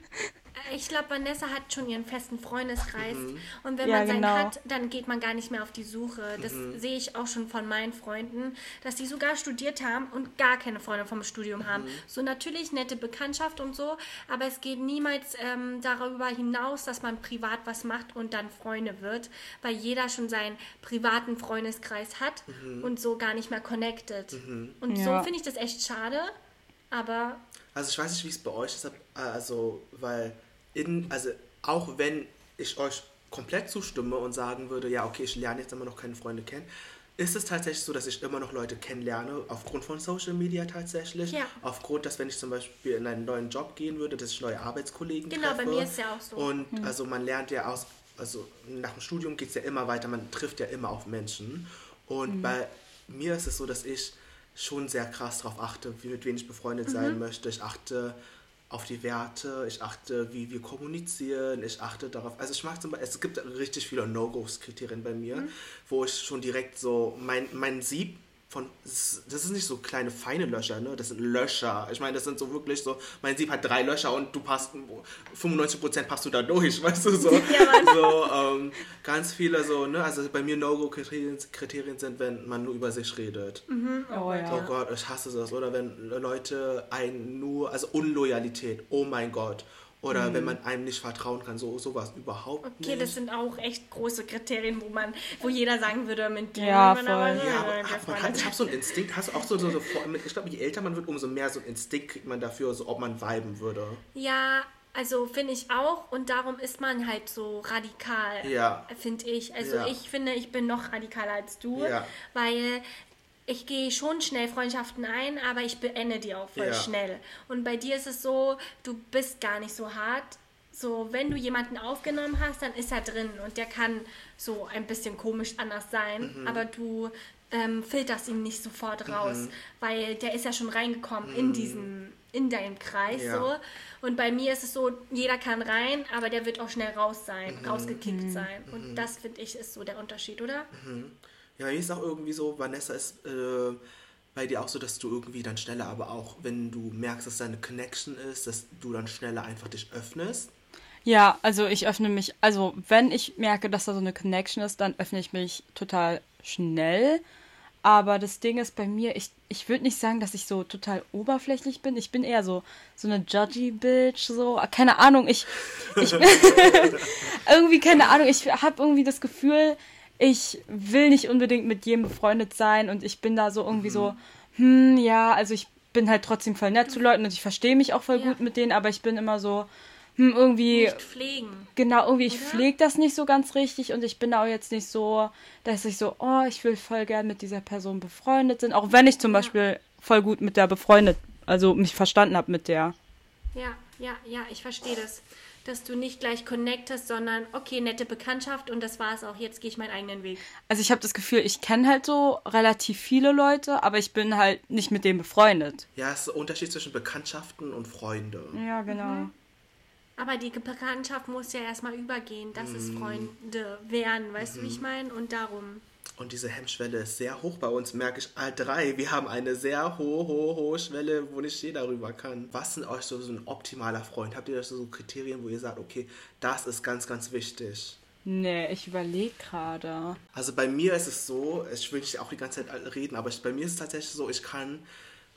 Ich glaube, Vanessa hat schon ihren festen Freundeskreis. Und wenn Ja, man seinen genau. hat, dann geht man gar nicht mehr auf die Suche. Das sehe ich auch schon von meinen Freunden, dass die sogar studiert haben und gar keine Freunde vom Studium haben. So natürlich nette Bekanntschaft und so, aber es geht niemals ähm, darüber hinaus, dass man privat was macht und dann Freunde wird, weil jeder schon seinen privaten Freundeskreis hat und so gar nicht mehr connected. Und Ja. so finde ich das echt schade, aber Also ich weiß nicht, wie es bei euch ist, also weil in, also auch wenn ich euch komplett zustimme und sagen würde, ja okay, ich lerne jetzt immer noch keine Freunde kennen, ist es tatsächlich so, dass ich immer noch Leute kennenlerne, aufgrund von Social Media tatsächlich. Ja. Aufgrund, dass wenn ich zum Beispiel in einen neuen Job gehen würde, dass ich neue Arbeitskollegen Genau, treffe. bei mir ist ja auch so. Und also man lernt ja aus, also nach dem Studium geht es ja immer weiter, man trifft ja immer auf Menschen. Und bei mir ist es so, dass ich schon sehr krass darauf achte, mit wem ich befreundet sein möchte. Ich achte auf die Werte, ich achte, wie wir kommunizieren, ich achte darauf, also ich mag zum Beispiel, es gibt richtig viele No-Gos-Kriterien bei mir, wo ich schon direkt so, mein, mein Sieb von, das ist nicht so kleine feine Löcher, ne? Das sind Löcher. Ich meine, das sind so wirklich so, mein Sieb hat drei Löcher und du passt, 95% passt du da durch, weißt du, so. so ähm, ganz viele so, ne? Also bei mir No-Go-Kriterien Kriterien sind, wenn man nur über sich redet. Oh Oh ja. Gott, ich hasse das. Oder wenn Leute einen nur, also Unloyalität, oh mein Gott. Oder wenn man einem nicht vertrauen kann, so sowas überhaupt Okay, nicht. das sind auch echt große Kriterien, wo man, wo jeder sagen würde, mit dir Ja, aber voll. nicht ja, aber befreundet hat, man hat, ich habe so einen Instinkt, hast du auch so, so, so ich glaube, je älter man wird, umso mehr so einen Instinkt kriegt man dafür, so ob man viben würde. Ja, also finde ich auch und darum ist man halt so radikal, Ja. finde ich. Also Ja. ich finde, ich bin noch radikaler als du, Ja. weil ich gehe schon schnell Freundschaften ein, aber ich beende die auch voll Ja. schnell. Und bei dir ist es so, du bist gar nicht so hart. So, wenn du jemanden aufgenommen hast, dann ist er drin und der kann so ein bisschen komisch anders sein, Mhm. aber du ähm, filterst ihn nicht sofort raus, Mhm. weil der ist ja schon reingekommen in diesen, in deinem Kreis Ja. so. Und bei mir ist es so, jeder kann rein, aber der wird auch schnell raus sein, Mhm. rausgekickt sein. Und das finde ich ist so der Unterschied, oder? Ja, mir ist auch irgendwie so, Vanessa ist äh, bei dir auch so, dass du irgendwie dann schneller, aber auch wenn du merkst, dass da eine Connection ist, dass du dann schneller einfach dich öffnest. Ja, also ich öffne mich, also wenn ich merke, dass da so eine Connection ist, dann öffne ich mich total schnell. Aber das Ding ist bei mir, ich, ich würde nicht sagen, dass ich so total oberflächlich bin. Ich bin eher so, so eine judgy Bitch, so. Keine Ahnung, ich, ich irgendwie, keine Ahnung, ich habe irgendwie das Gefühl, ich will nicht unbedingt mit jedem befreundet sein und ich bin da so irgendwie so, hm, ja, also ich bin halt trotzdem voll nett zu Leuten und ich verstehe mich auch voll Ja. gut mit denen, aber ich bin immer so, hm, irgendwie, Nicht pflegen. genau, irgendwie, ich pflege das nicht so ganz richtig und ich bin da auch jetzt nicht so, dass ich so, oh, ich will voll gern mit dieser Person befreundet sein. Auch wenn ich zum Beispiel voll gut mit der befreundet, also mich verstanden habe mit der. Ja, ja, ja, ich verstehe das. Dass du nicht gleich connectest, sondern okay, nette Bekanntschaft und das war's auch. Jetzt gehe ich meinen eigenen Weg. Also ich habe das Gefühl, ich kenne halt so relativ viele Leute, aber ich bin halt nicht mit denen befreundet. Ja, es ist ein Unterschied zwischen Bekanntschaften und Freunde. Ja, genau. Aber die Bekanntschaft muss ja erstmal übergehen, dass Mm. es Freunde werden, weißt du, wie ich Mhm. meine? Und darum. Und diese Hemmschwelle ist sehr hoch bei uns, merke ich. All drei, wir haben eine sehr hohe, hohe, hohe Schwelle, wo nicht jeder rüber kann. Was sind euch so, so ein optimaler Freund? Habt ihr da so Kriterien, wo ihr sagt, okay, das ist ganz, ganz wichtig? Nee, ich überlege gerade. Also bei mir ist es so, ich will nicht auch die ganze Zeit reden, aber ich, bei mir ist es tatsächlich so, ich kann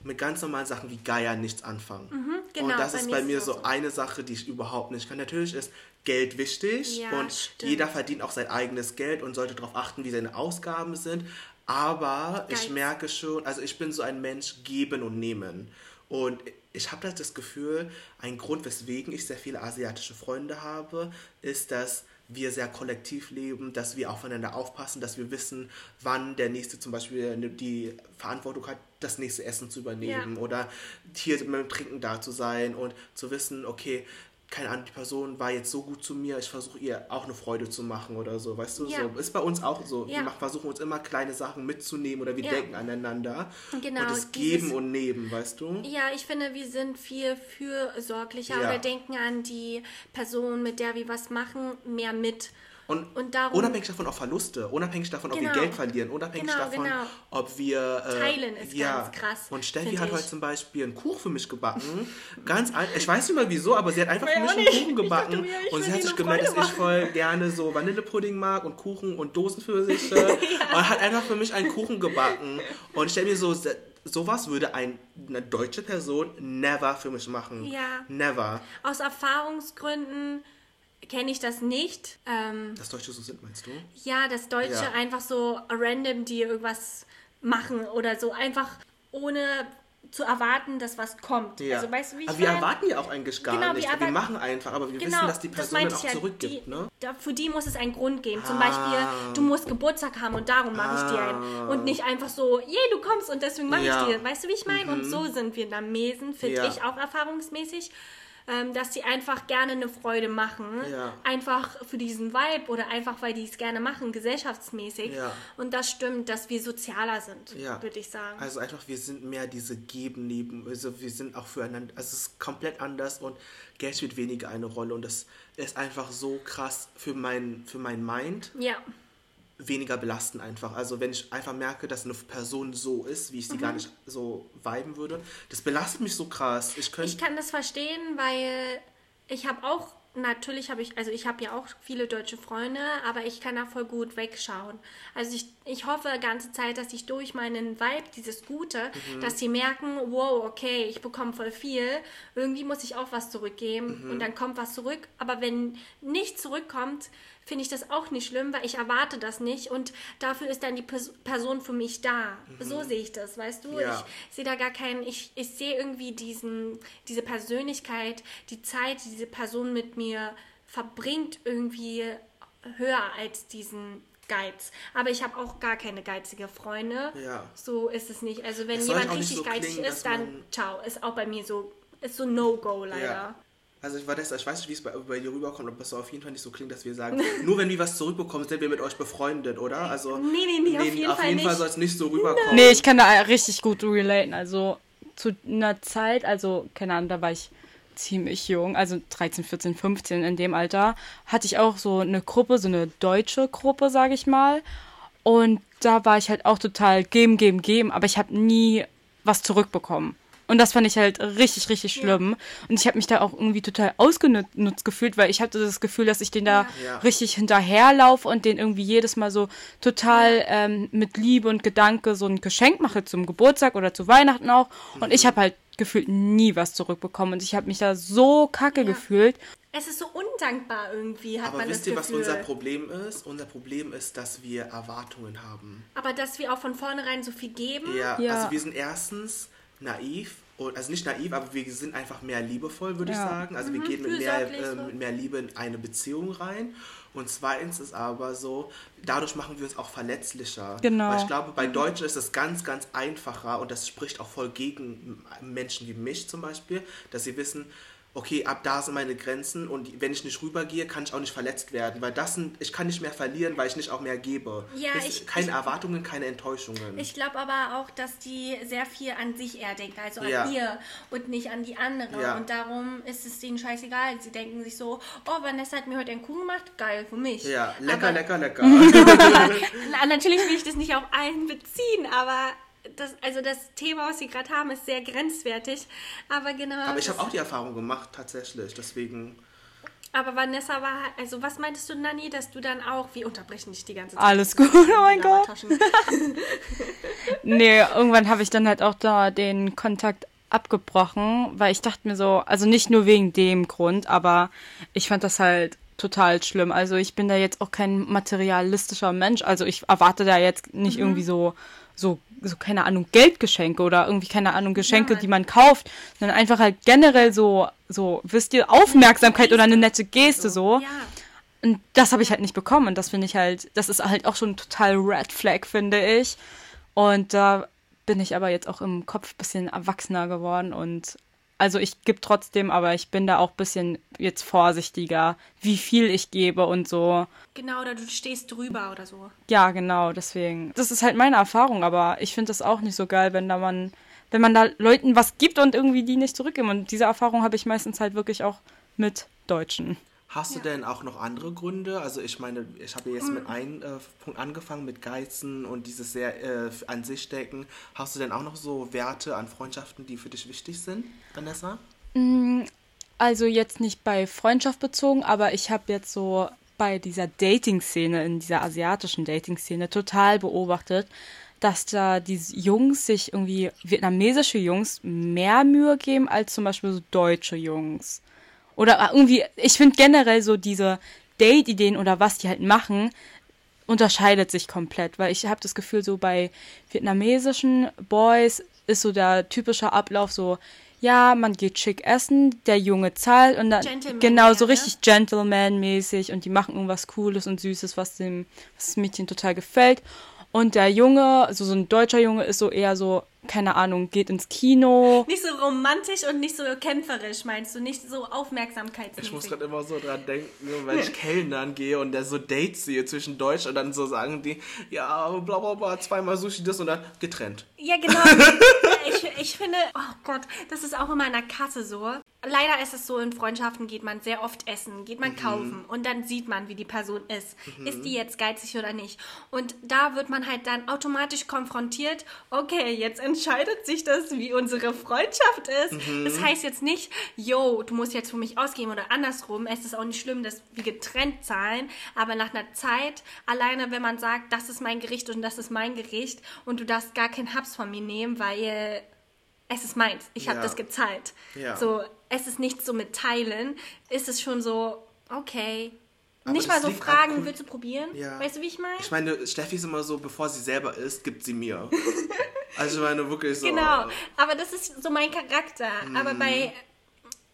mit ganz normalen Sachen wie Geier nichts anfangen. genau, und das bei ist bei ist mir es so so. eine Sache, die ich überhaupt nicht kann. Natürlich ist Geld wichtig Ja, und stimmt. jeder verdient auch sein eigenes Geld und sollte darauf achten, wie seine Ausgaben sind. Aber ich Geiz. merke schon, also ich bin so ein Mensch, geben und nehmen. Und ich habe das Gefühl, ein Grund, weswegen ich sehr viele asiatische Freunde habe, ist, dass wir sehr kollektiv leben, dass wir aufeinander aufpassen, dass wir wissen, wann der Nächste zum Beispiel die Verantwortung hat, das nächste Essen zu übernehmen Ja. oder hier mit dem Trinken da zu sein und zu wissen, okay, keine Ahnung, die Person war jetzt so gut zu mir, ich versuche ihr auch eine Freude zu machen oder so, weißt du? Ja. So, ist bei uns auch so. Ja. Wir versuchen uns immer kleine Sachen mitzunehmen oder wir Ja. denken aneinander Genau, und es geben und nehmen, weißt du? Ja, ich finde, wir sind viel fürsorglicher Ja. oder denken an die Person, mit der wir was machen, mehr mit. Und, Und darum- unabhängig davon auch Verluste, unabhängig davon, ob Genau. wir Geld verlieren, unabhängig Genau, davon, genau. ob wir... Äh, Teilen ist ganz krass, Und Steffi hat ich. heute zum Beispiel einen Kuchen für mich gebacken. Ganz ich weiß nicht mal wieso, aber sie hat einfach für Ja, mich einen. Kuchen gebacken. dachte ich und sie hat sich gemerkt, dass ich voll gerne so Vanillepudding mag und Kuchen und Dosenpfirsiche. Und hat einfach für mich einen Kuchen gebacken. Und ich mir so... Sowas würde ein, eine deutsche Person never für mich machen. Ja. Never. Aus Erfahrungsgründen kenne ich das nicht. Ähm, Dass Deutsche so sind, meinst du? ja, dass Deutsche Ja. einfach so random die irgendwas machen oder so einfach ohne zu erwarten, dass was kommt. Ja. Also weißt du, wie aber wir erwarten ja auch eigentlich gar Genau, wir nicht. Wir, erwarten- machen einfach, aber wir Genau, wissen, dass die das Person meinte auch ja, zurückgibt, die, ne? Da, für die muss es einen Grund geben. Zum Ah. Beispiel, du musst Geburtstag haben und darum mache ich dir einen. Und nicht einfach so, je, du kommst und deswegen mache Ja. Mhm. ich dir. Weißt du, wie ich meine? Und so sind wir Namesen, finde ich auch erfahrungsmäßig. Ähm, dass die einfach gerne eine Freude machen. Ja. Einfach für diesen Vibe oder einfach, weil die es gerne machen, gesellschaftsmäßig. Ja. Und das stimmt, dass wir sozialer sind, Ja. würde ich sagen. Also einfach, wir sind mehr diese Geben neben, also wir sind auch füreinander, also es ist komplett anders und Geld spielt weniger eine Rolle und das ist einfach so krass für mein, für mein Mind ja. Weniger belastend einfach. Also wenn ich einfach merke, dass eine Person so ist, wie ich sie gar Mhm. nicht so viben würde, das belastet mich so krass. Ich Ich kann das verstehen, weil ich habe auch, natürlich habe ich, also ich habe ja auch viele deutsche Freunde, aber ich kann da voll gut wegschauen. Also ich, ich hoffe die ganze Zeit, dass ich durch meinen Vibe, dieses Gute, Mhm. dass sie merken, wow, okay, ich bekomme voll viel, irgendwie muss ich auch was zurückgeben Mhm. und dann kommt was zurück. Aber wenn nichts zurückkommt, finde ich das auch nicht schlimm, weil ich erwarte das nicht und dafür ist dann die Pers Person für mich da. So sehe ich das, weißt du? Mhm. Ja. Ich sehe da gar keinen, ich, ich sehe irgendwie diesen, diese Persönlichkeit, die Zeit, die diese Person mit mir verbringt, irgendwie höher als diesen Geiz. Aber ich habe auch gar keine geizige Freunde. Ja. So ist es nicht. Also wenn Es jemand richtig so geizig klingen, ist, dann man- ciao. Ist auch bei mir so, ist so No-Go leider. Ja. Also ich, war das, ich weiß nicht, wie es bei, bei dir rüberkommt, aber es soll auf jeden Fall nicht so klingen, dass wir sagen, nur wenn wir was zurückbekommen, sind wir mit euch befreundet, oder? Also, Nee, nee, nee, auf jeden auf Fall jeden Fall nicht. soll es nicht so rüberkommen. Nee, ich kann da richtig gut relaten. Also zu einer Zeit, also keine Ahnung, da war ich ziemlich jung, also 13, 14, 15 in dem Alter, hatte ich auch so eine Gruppe, so eine deutsche Gruppe, sage ich mal. Und da war ich halt auch total geben, geben, geben, aber ich habe nie was zurückbekommen. Und das fand ich halt richtig, richtig schlimm. Und ich habe mich da auch irgendwie total ausgenutzt gefühlt, weil ich hatte das Gefühl, dass ich den da Ja. richtig hinterherlaufe und den irgendwie jedes Mal so total ähm, mit Liebe und Gedanke so ein Geschenk mache zum Geburtstag oder zu Weihnachten auch. Und Mhm. ich habe halt gefühlt nie was zurückbekommen. Und ich habe mich da so kacke gefühlt. Es ist so undankbar irgendwie, hat Aber man wisst das ihr, was unser Problem ist? Unser Problem ist, dass wir Erwartungen haben. Aber dass wir auch von vornherein so viel geben. Ja, Ja. also wir sind erstens naiv also nicht naiv, aber wir sind einfach mehr liebevoll, würde Ja. ich sagen. Also wir gehen mit mehr, äh, mit mehr Liebe in eine Beziehung rein. Und zweitens ist aber so, dadurch machen wir uns auch verletzlicher. Genau. Weil ich glaube, bei Deutschen ist es ganz, ganz einfacher und das spricht auch voll gegen Menschen wie mich zum Beispiel, dass sie wissen, okay, ab da sind meine Grenzen und wenn ich nicht rübergehe, kann ich auch nicht verletzt werden, weil das sind, ich kann nicht mehr verlieren, weil ich nicht auch mehr gebe. Ja, ich- keine ich- Erwartungen, keine Enttäuschungen. Ich glaube aber auch, dass die sehr viel an sich eher denken, also an Ja. ihr und nicht an die andere. Ja. Und darum ist es denen scheißegal. Sie denken sich so, oh, Vanessa hat mir heute einen Kuchen gemacht, geil für mich. ja, lecker, aber, lecker, lecker. Na, natürlich will ich das nicht auf allen beziehen, aber das, also das Thema, was sie gerade haben, ist sehr grenzwertig. Aber genau. Aber ich habe auch die Erfahrung gemacht, tatsächlich. Deswegen. aber Vanessa war, also was meintest du, Nanni, dass du dann auch, wir unterbrechen dich die ganze Zeit. Alles gut, oh mein Gott. Nee, irgendwann habe ich dann halt auch da den Kontakt abgebrochen, weil ich dachte mir so, also nicht nur wegen dem Grund, aber ich fand das halt total schlimm. Also ich bin da jetzt auch kein materialistischer Mensch, also ich erwarte da jetzt nicht irgendwie so so so keine Ahnung Geldgeschenke oder irgendwie keine Ahnung Geschenke, Nein. die man kauft, sondern einfach halt generell so so wisst ihr Aufmerksamkeit oder eine nette Geste so. Ja. Und das habe ich halt nicht bekommen. Und das finde ich halt, das ist halt auch schon total Red Flag, finde ich. Und da bin ich aber jetzt auch im Kopf ein bisschen erwachsener geworden. Und also ich gebe trotzdem, aber ich bin da auch ein bisschen jetzt vorsichtiger, wie viel ich gebe und so. Genau, oder du stehst drüber oder so. Ja, genau, deswegen. Das ist halt meine Erfahrung, aber ich finde das auch nicht so geil, wenn da man, wenn man da Leuten was gibt und irgendwie die nicht zurückgeben. Und diese Erfahrung habe ich meistens halt wirklich auch mit Deutschen. Hast du denn auch noch andere Gründe? Also ich meine, ich habe jetzt Mm. mit einem äh, Punkt angefangen, mit Geizen und dieses sehr äh, an sich denken. Hast du denn auch noch so Werte an Freundschaften, die für dich wichtig sind, Vanessa? Also jetzt nicht bei Freundschaft bezogen, aber ich habe jetzt so bei dieser Dating-Szene, in dieser asiatischen Dating-Szene total beobachtet, dass da die Jungs sich irgendwie, vietnamesische Jungs, mehr Mühe geben als zum Beispiel so deutsche Jungs. Oder irgendwie, ich finde generell so diese Date-Ideen oder was die halt machen, unterscheidet sich komplett, weil ich habe das Gefühl, so bei vietnamesischen Boys ist so der typische Ablauf so, ja, man geht schick essen, der Junge zahlt und dann Gentleman, genau so ne? richtig Gentleman-mäßig und die machen irgendwas Cooles und Süßes, was dem was das Mädchen total gefällt. Und der Junge, also so ein deutscher Junge, ist so eher so, keine Ahnung, geht ins Kino. Nicht so romantisch und nicht so kämpferisch, meinst du? Nicht so aufmerksamkeitsmäßig. Ich muss gerade immer so dran denken, wenn ich Kellnern gehe und da so Dates sehe zwischen Deutsch und dann so sagen die, ja, bla bla bla, zweimal Sushi, das und dann getrennt. Ja, genau. ich, ich finde, oh Gott, das ist auch immer in der Kasse so. Leider ist es so, in Freundschaften geht man sehr oft essen, geht man kaufen und dann sieht man, wie die Person ist. Ist die jetzt geizig oder nicht? Und da wird man halt dann automatisch konfrontiert, okay, jetzt entscheidet sich das, wie unsere Freundschaft ist. Das heißt jetzt nicht, yo, du musst jetzt für mich ausgeben oder andersrum. Es ist auch nicht schlimm, dass wir getrennt zahlen, aber nach einer Zeit, alleine wenn man sagt, das ist mein Gericht und das ist mein Gericht und du darfst gar keinen Haps von mir nehmen, weil es ist meins, ich habe Ja. das gezahlt. Ja. So, es ist nicht so mit Teilen, ist es schon so, okay. Aber nicht mal so fragen, willst du probieren? Ja. Weißt du, wie ich meine? Ich meine, Steffi ist immer so, bevor sie selber isst, gibt sie mir. Also ich meine wirklich so. Genau, aber das ist so mein Charakter. Mhm. Aber bei,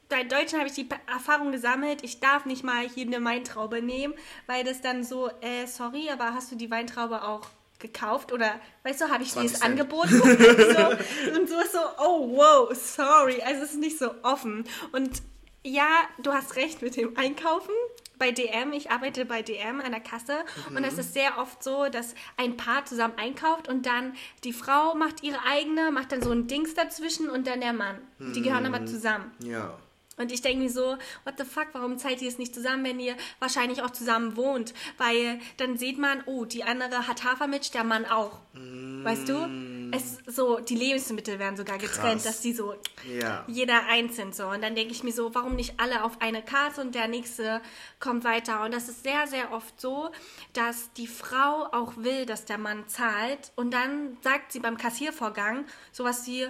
bei Deutschen habe ich die Erfahrung gesammelt, ich darf nicht mal hier eine Weintraube nehmen, weil das dann so, äh, sorry, aber hast du die Weintraube auch gekauft oder weißt du, habe ich dir 20 das Cent. angeboten? so, und so ist so, oh wow, sorry. Also es ist nicht so offen. Und ja, du hast recht mit dem Einkaufen. Bei DM, ich arbeite bei DM an der Kasse und es ist sehr oft so, dass ein Paar zusammen einkauft und dann die Frau macht ihre eigene, macht dann so ein Dings dazwischen und dann der Mann. Die gehören aber zusammen. Ja. Und ich denke mir so, what the fuck, warum zahlt ihr es nicht zusammen, wenn ihr wahrscheinlich auch zusammen wohnt? Weil dann sieht man, oh, die andere hat Hafermilch, der Mann auch. Weißt du? Es so, die Lebensmittel werden sogar getrennt, Krass. dass die so Ja. jeder einzeln so. Und dann denke ich mir so, warum nicht alle auf eine Karte und der nächste kommt weiter? Und das ist sehr, sehr oft so, dass die Frau auch will, dass der Mann zahlt. Und dann sagt sie beim Kassiervorgang sowas wie,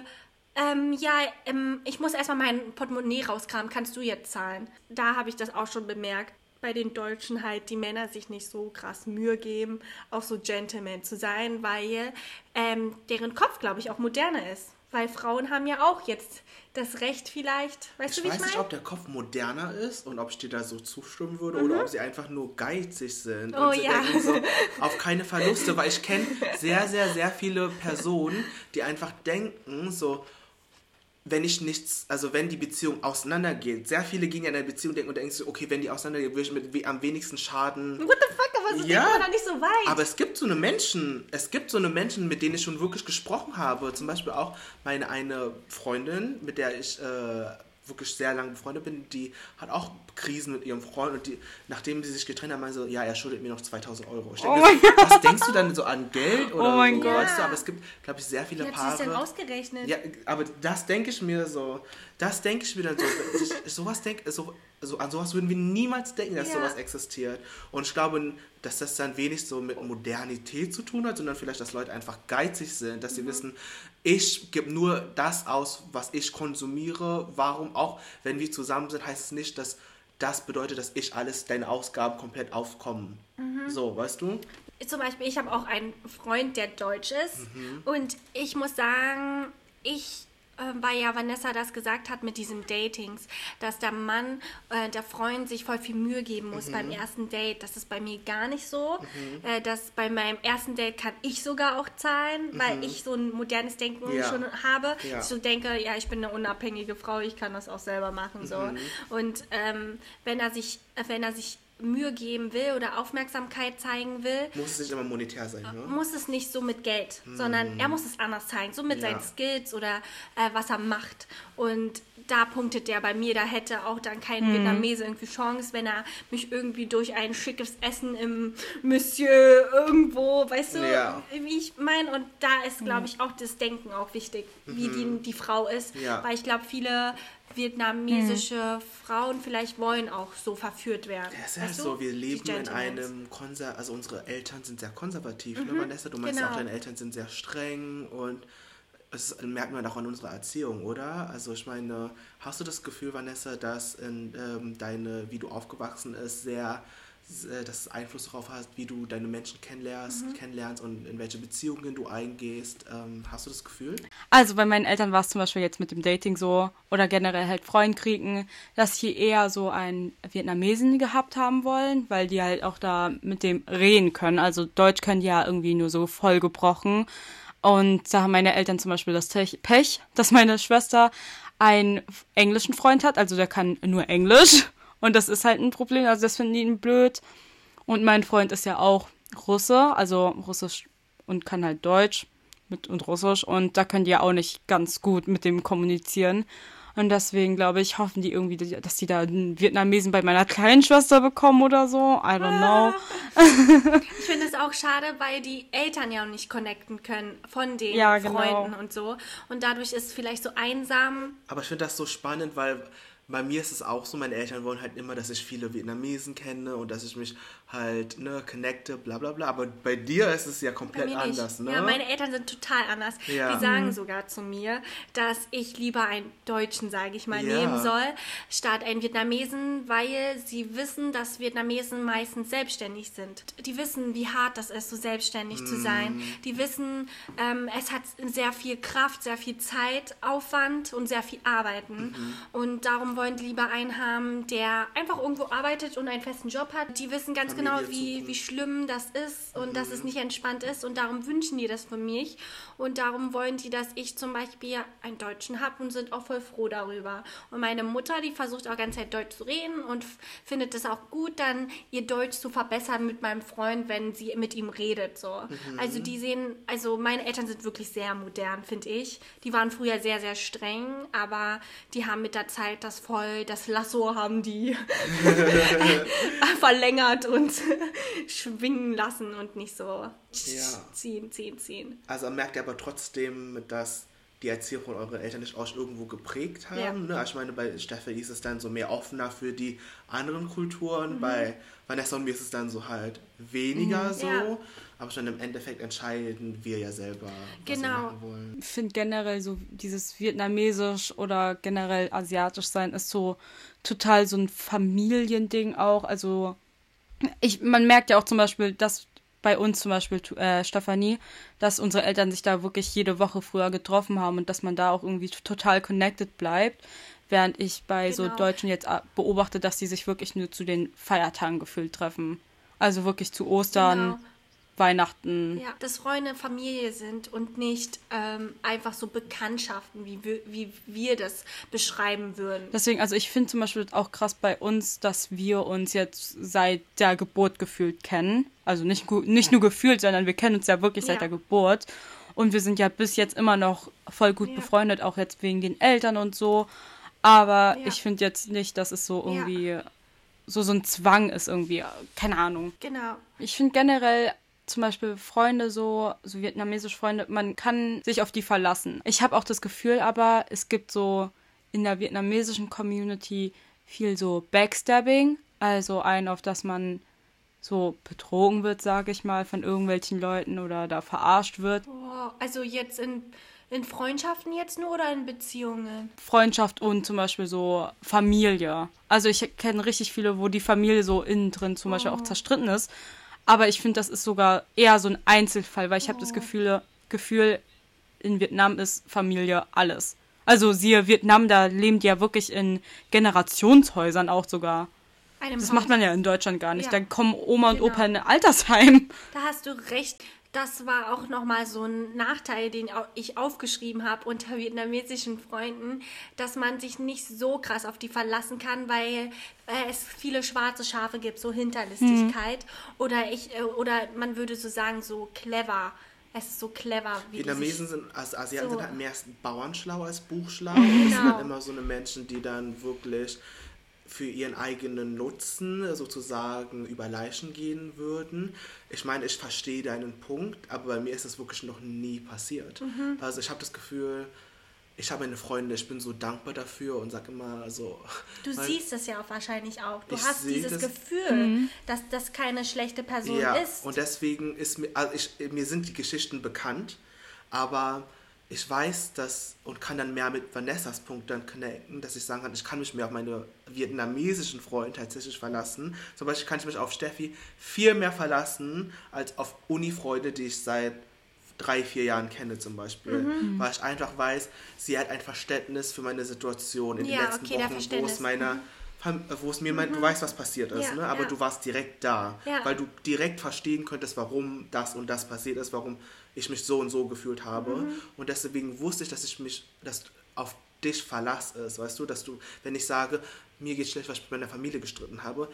ähm, ja, ähm, ich muss erstmal mein Portemonnaie rauskramen, kannst du jetzt zahlen? Da habe ich das auch schon bemerkt. bei den Deutschen halt die Männer sich nicht so krass Mühe geben, auch so Gentleman zu sein, weil ähm, deren Kopf, glaube ich, auch moderner ist. Weil Frauen haben ja auch jetzt das Recht vielleicht, weißt Ich du, wie weiß ich nicht, meine? ob der Kopf moderner ist und ob ich dir da so zustimmen würde oder ob sie einfach nur geizig sind. Mhm. Oh und sie ja. denken so, auf keine Verluste, weil ich kenne sehr, sehr, sehr viele Personen, die einfach denken, so, wenn ich nichts, also wenn die Beziehung auseinandergeht, sehr viele gehen ja in eine Beziehung denken und denken so, okay, wenn die auseinandergeht, will ich mit am wenigsten Schaden What the fuck, aber so Ja. doch nicht so weit. aber es gibt so eine Menschen, es gibt so eine Menschen, mit denen ich schon wirklich gesprochen habe. Zum Beispiel auch meine eine Freundin, mit der ich äh, wirklich sehr lange befreundet bin, die hat auch Krisen mit ihrem Freund und die, nachdem sie sich getrennt haben, meinte so, ja, er schuldet mir noch 2000 Euro. Ich denke, Oh mein was denkst du dann so an Geld oder Oh mein so, Gott. weißt du? Aber es gibt, glaube ich, sehr viele Wie hat sie es denn Paare. ausgerechnet? Ja, aber das denke ich mir so. Das denke ich mir dann so. Ich, sowas denk, so, so. An sowas würden wir niemals denken, dass Ja. sowas existiert. Und ich glaube, dass das dann wenig so mit Modernität zu tun hat, sondern vielleicht, dass Leute einfach geizig sind, dass sie wissen, ich gebe nur das aus, was ich konsumiere. Warum auch, wenn wir zusammen sind, heißt es nicht, dass das bedeutet, dass ich alles, deine Ausgaben komplett aufkommen. So, weißt du? Zum Beispiel, ich habe auch einen Freund, der deutsch ist. Mhm. Und ich muss sagen, ich, weil ja Vanessa das gesagt hat mit diesen Datings, dass der Mann, äh, der Freund sich voll viel Mühe geben muss Mhm. beim ersten Date. Das ist bei mir gar nicht so. Äh, dass bei meinem ersten Date kann ich sogar auch zahlen, weil ich so ein modernes Denken Mhm. Ja. schon habe. Ja. Ich so denke, ja, ich bin eine unabhängige Frau, ich kann das auch selber machen. So. Mhm. Und ähm, wenn er sich, äh, wenn er sich Mühe geben will oder Aufmerksamkeit zeigen will, Muss es nicht immer monetär sein, ne? muss es nicht so mit Geld, sondern er muss es anders zeigen, so mit Ja. seinen Skills oder äh, was er macht. Und da punktet der bei mir, da hätte auch dann kein Vietnamese irgendwie Chance, wenn er mich irgendwie durch ein schickes Essen im Monsieur irgendwo, weißt du, Ja. wie ich meine. Und da ist, glaube ich, auch das Denken auch wichtig, wie die, die Frau ist. Ja. Weil ich glaube, viele vietnamesische Frauen vielleicht wollen auch so verführt werden. Ja, es ist weißt du? so, wir leben in einem Konser, also unsere Eltern sind sehr konservativ, ne, Vanessa? Du meinst ja genau. auch, deine Eltern sind sehr streng und das merkt man auch an unserer Erziehung, oder? Also ich meine, hast du das Gefühl, Vanessa, dass in, ähm, deine, wie du aufgewachsen ist, sehr dass es Einfluss darauf hast, wie du deine Menschen kennenlernst, Mhm. kennenlernst und in welche Beziehungen du eingehst? Ähm, hast du das Gefühl? Also bei meinen Eltern war es zum Beispiel jetzt mit dem Dating so oder generell halt Freund kriegen, dass sie eher so einen Vietnamesen gehabt haben wollen, weil die halt auch da mit dem reden können. Also Deutsch können die ja irgendwie nur so vollgebrochen. Und da haben meine Eltern zum Beispiel das Pech, dass meine Schwester einen englischen Freund hat, also der kann nur Englisch. Und das ist halt ein Problem, also das finden die ihn blöd. Und mein Freund ist ja auch Russe, also Russisch und kann halt Deutsch mit und Russisch und da können die ja auch nicht ganz gut mit dem kommunizieren. Und deswegen glaube ich, hoffen die irgendwie, dass die da einen Vietnamesen bei meiner kleinen Schwester bekommen oder so. I don't know. Ich finde es auch schade, weil die Eltern ja auch nicht connecten können von den Ja, genau. Freunden und so. Und dadurch ist es vielleicht so einsam. Aber ich finde das so spannend, weil bei mir ist es auch so, meine Eltern wollen halt immer, dass ich viele Vietnamesen kenne und dass ich mich halt, ne, connecte, bla bla bla. Aber bei dir ist es ja komplett anders, ne? Ja, meine Eltern sind total anders. Ja. Die sagen sogar zu mir, dass ich lieber einen Deutschen, sage ich mal, Ja. nehmen soll, statt einen Vietnamesen, weil sie wissen, dass Vietnamesen meistens selbstständig sind. Die wissen, wie hart das ist, so selbstständig zu sein. Die wissen, ähm, es hat sehr viel Kraft, sehr viel Zeit, Aufwand und sehr viel Arbeiten. Mhm. Und darum wollen die lieber einen haben, der einfach irgendwo arbeitet und einen festen Job hat. Die wissen ganz genau, Familie, wie, Zukunft. wie schlimm das ist und dass Mhm. es nicht entspannt ist und darum wünschen die das von mich und darum wollen die, dass ich zum Beispiel einen Deutschen habe und sind auch voll froh darüber. Und meine Mutter, die versucht auch ganz Zeit Deutsch zu reden und findet es auch gut, dann ihr Deutsch zu verbessern mit meinem Freund, wenn sie mit ihm redet. So. Mhm. Also die sehen, also meine Eltern sind wirklich sehr modern, finde ich. Die waren früher sehr, sehr streng, aber die haben mit der Zeit das voll, das Lasso haben die verlängert und schwingen lassen und nicht so ziehen, ziehen, ziehen. Also merkt aber trotzdem, dass die Erziehung von euren Eltern nicht euch irgendwo geprägt haben. Ja. Ne? Ich meine, bei Steffi ist es dann so mehr offener für die anderen Kulturen. Mhm. Bei Vanessa und mir ist es dann so halt weniger so. Mhm. Ja. Aber schon im Endeffekt entscheiden wir ja selber, was wir Genau. machen wollen. Ich finde generell so dieses vietnamesisch oder generell asiatisch sein ist so total so ein Familiending auch. Also ich, man merkt ja auch zum Beispiel, dass bei uns zum Beispiel äh, Stefanie, dass unsere Eltern sich da wirklich jede Woche früher getroffen haben und dass man da auch irgendwie total connected bleibt. Während ich bei so Genau. Deutschen jetzt äh, beobachte, dass die sich wirklich nur zu den Feiertagen gefühlt treffen. Also wirklich zu Ostern, Genau. Weihnachten. Ja, dass Freunde Familie sind und nicht ähm, einfach so Bekanntschaften, wie wir, wie wir das beschreiben würden. Deswegen, also ich finde zum Beispiel auch krass bei uns, dass wir uns jetzt seit der Geburt gefühlt kennen. Also nicht, nicht nur gefühlt, sondern wir kennen uns ja wirklich seit Ja. der Geburt. Und wir sind ja bis jetzt immer noch voll gut Ja. befreundet, auch jetzt wegen den Eltern und so. Aber Ja. ich finde jetzt nicht, dass es so irgendwie so, so ein Zwang ist irgendwie. Keine Ahnung. Genau. Ich finde generell zum Beispiel Freunde so, so vietnamesische Freunde, man kann sich auf die verlassen. Ich habe auch das Gefühl, aber es gibt so in der vietnamesischen Community viel so Backstabbing, also ein, auf das man so betrogen wird, sage ich mal, von irgendwelchen Leuten oder da verarscht wird. Oh, also jetzt in, in Freundschaften jetzt nur oder in Beziehungen? Freundschaft und zum Beispiel so Familie. Also ich kenne richtig viele, wo die Familie so innen drin zum Beispiel auch zerstritten ist. Aber ich finde, das ist sogar eher so ein Einzelfall, weil ich habe das Gefühl, Gefühl, in Vietnam ist Familie alles. Also siehe Vietnam, da leben die ja wirklich in Generationshäusern auch sogar. Einem Das Haus. macht man ja in Deutschland gar nicht. Ja. Da kommen Oma und Genau. Opa in ein Altersheim. Da hast du recht. Das war auch nochmal so ein Nachteil, den ich aufgeschrieben habe unter vietnamesischen Freunden, dass man sich nicht so krass auf die verlassen kann, weil äh, es viele schwarze Schafe gibt, so Hinterlistigkeit. Oder ich, äh, oder man würde so sagen, so clever. Es ist so clever, wie Vietnamesen sind, also Asiaten So. sind halt mehr bauernschlau als buchschlau. Und das sind Genau. halt immer so eine Menschen, die dann wirklich für ihren eigenen Nutzen sozusagen über Leichen gehen würden. Ich meine, ich verstehe deinen Punkt, aber bei mir ist das wirklich noch nie passiert. Mhm. Also ich habe das Gefühl, ich habe meine Freunde, ich bin so dankbar dafür und sage immer so. Du weil- siehst es ja auch wahrscheinlich auch. Du hast dieses das- Gefühl, dass das keine schlechte Person Ja, ist. und deswegen ist mir, also ich, mir sind die Geschichten bekannt, aber ich weiß das und kann dann mehr mit Vanessas Punkt dann connecten, dass ich sagen kann, ich kann mich mehr auf meine vietnamesischen Freunde tatsächlich verlassen. Zum Beispiel kann ich mich auf Steffi viel mehr verlassen als auf Uni-Freunde, die ich seit drei, vier Jahren kenne zum Beispiel. Mhm. Weil ich einfach weiß, sie hat ein Verständnis für meine Situation in den Ja, letzten okay, Wochen, wo Verständnis. es meiner Fam- wo es mir mein, du weißt, was passiert ist, Ja, ne? aber ja. du warst direkt da, Ja. weil du direkt verstehen könntest, warum das und das passiert ist, warum ich mich so und so gefühlt habe. Mhm. Und deswegen wusste ich, dass ich mich dass auf dich Verlass ist, weißt du, dass du, wenn ich sage, mir geht schlecht, weil ich mit meiner Familie gestritten habe,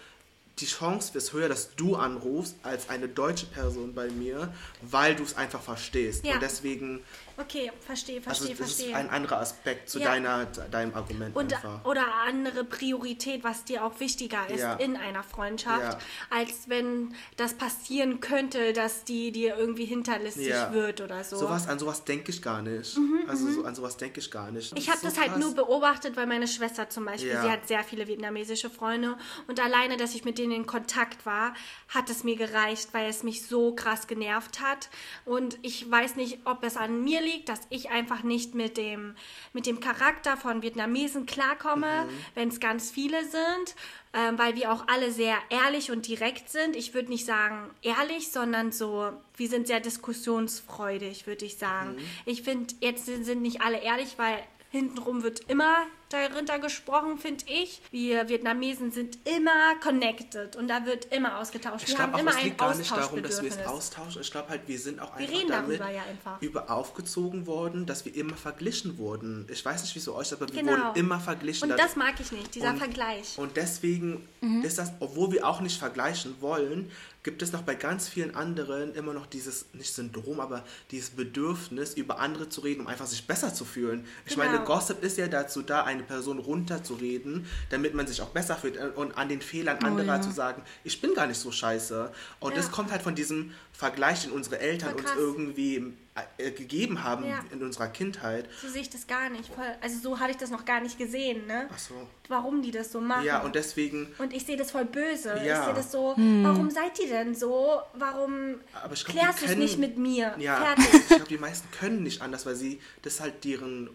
die Chance ist höher, dass du anrufst als eine deutsche Person bei mir, weil du es einfach verstehst. Ja. Und deswegen, Okay, verstehe, also verstehe, das verstehe. ist ein anderer Aspekt zu Ja. deiner, deinem Argument Und, einfach. oder andere Priorität, was dir auch wichtiger ist Ja. in einer Freundschaft, Ja. als wenn das passieren könnte, dass die dir irgendwie hinterlistig wird oder so. Sowas, an sowas denke ich gar nicht. also so, an sowas denke ich gar nicht. Mhm, ich habe ist das so halt krass. nur beobachtet, weil meine Schwester zum Beispiel, sie hat sehr viele vietnamesische Freunde und alleine, dass ich mit denen in Kontakt war, hat es mir gereicht, weil es mich so krass genervt hat und ich weiß nicht, ob es an mir liegt, dass ich einfach nicht mit dem, mit dem Charakter von Vietnamesen klarkomme, Mhm. wenn es ganz viele sind, ähm, weil wir auch alle sehr ehrlich und direkt sind. Ich würde nicht sagen ehrlich, sondern so, wir sind sehr diskussionsfreudig, würde ich sagen. Mhm. Ich finde, jetzt sind, sind nicht alle ehrlich, weil hintenrum wird immer darunter gesprochen, finde ich. Wir Vietnamesen sind immer connected und da wird immer ausgetauscht. Ich wir glaube haben auch, immer es liegt gar nicht darum, dass wir es austauschen. Ich glaube halt, wir sind auch Wir einfach reden damit darüber ja einfach. über aufgezogen worden, dass wir immer verglichen wurden. Ich weiß nicht, wie es euch, aber wir Genau. wurden immer verglichen. Und das mag ich nicht, dieser Und- Vergleich. Und deswegen ist das, obwohl wir auch nicht vergleichen wollen, gibt es noch bei ganz vielen anderen immer noch dieses, nicht Syndrom, aber dieses Bedürfnis, über andere zu reden, um einfach sich besser zu fühlen. Ich Genau. meine, Gossip ist ja dazu da, eine Person runterzureden, damit man sich auch besser fühlt äh, und an den Fehlern anderer Oh ja. zu sagen, ich bin gar nicht so scheiße. Und Ja. das kommt halt von diesem Vergleich, den unsere Eltern uns irgendwie äh, gegeben haben Ja. in unserer Kindheit. So sehe ich das gar nicht. Voll, also so habe ich das noch gar nicht gesehen, ne? Ach so. Warum die das so machen. Ja, und deswegen, Und ich sehe das voll böse. Ja. Ich sehe das so, Hm. warum seid ihr denn so? Warum Aber ich glaub, klärst du es nicht mit mir? ja, Fertig. ich glaube, die meisten können nicht anders, weil sie, das halt deren,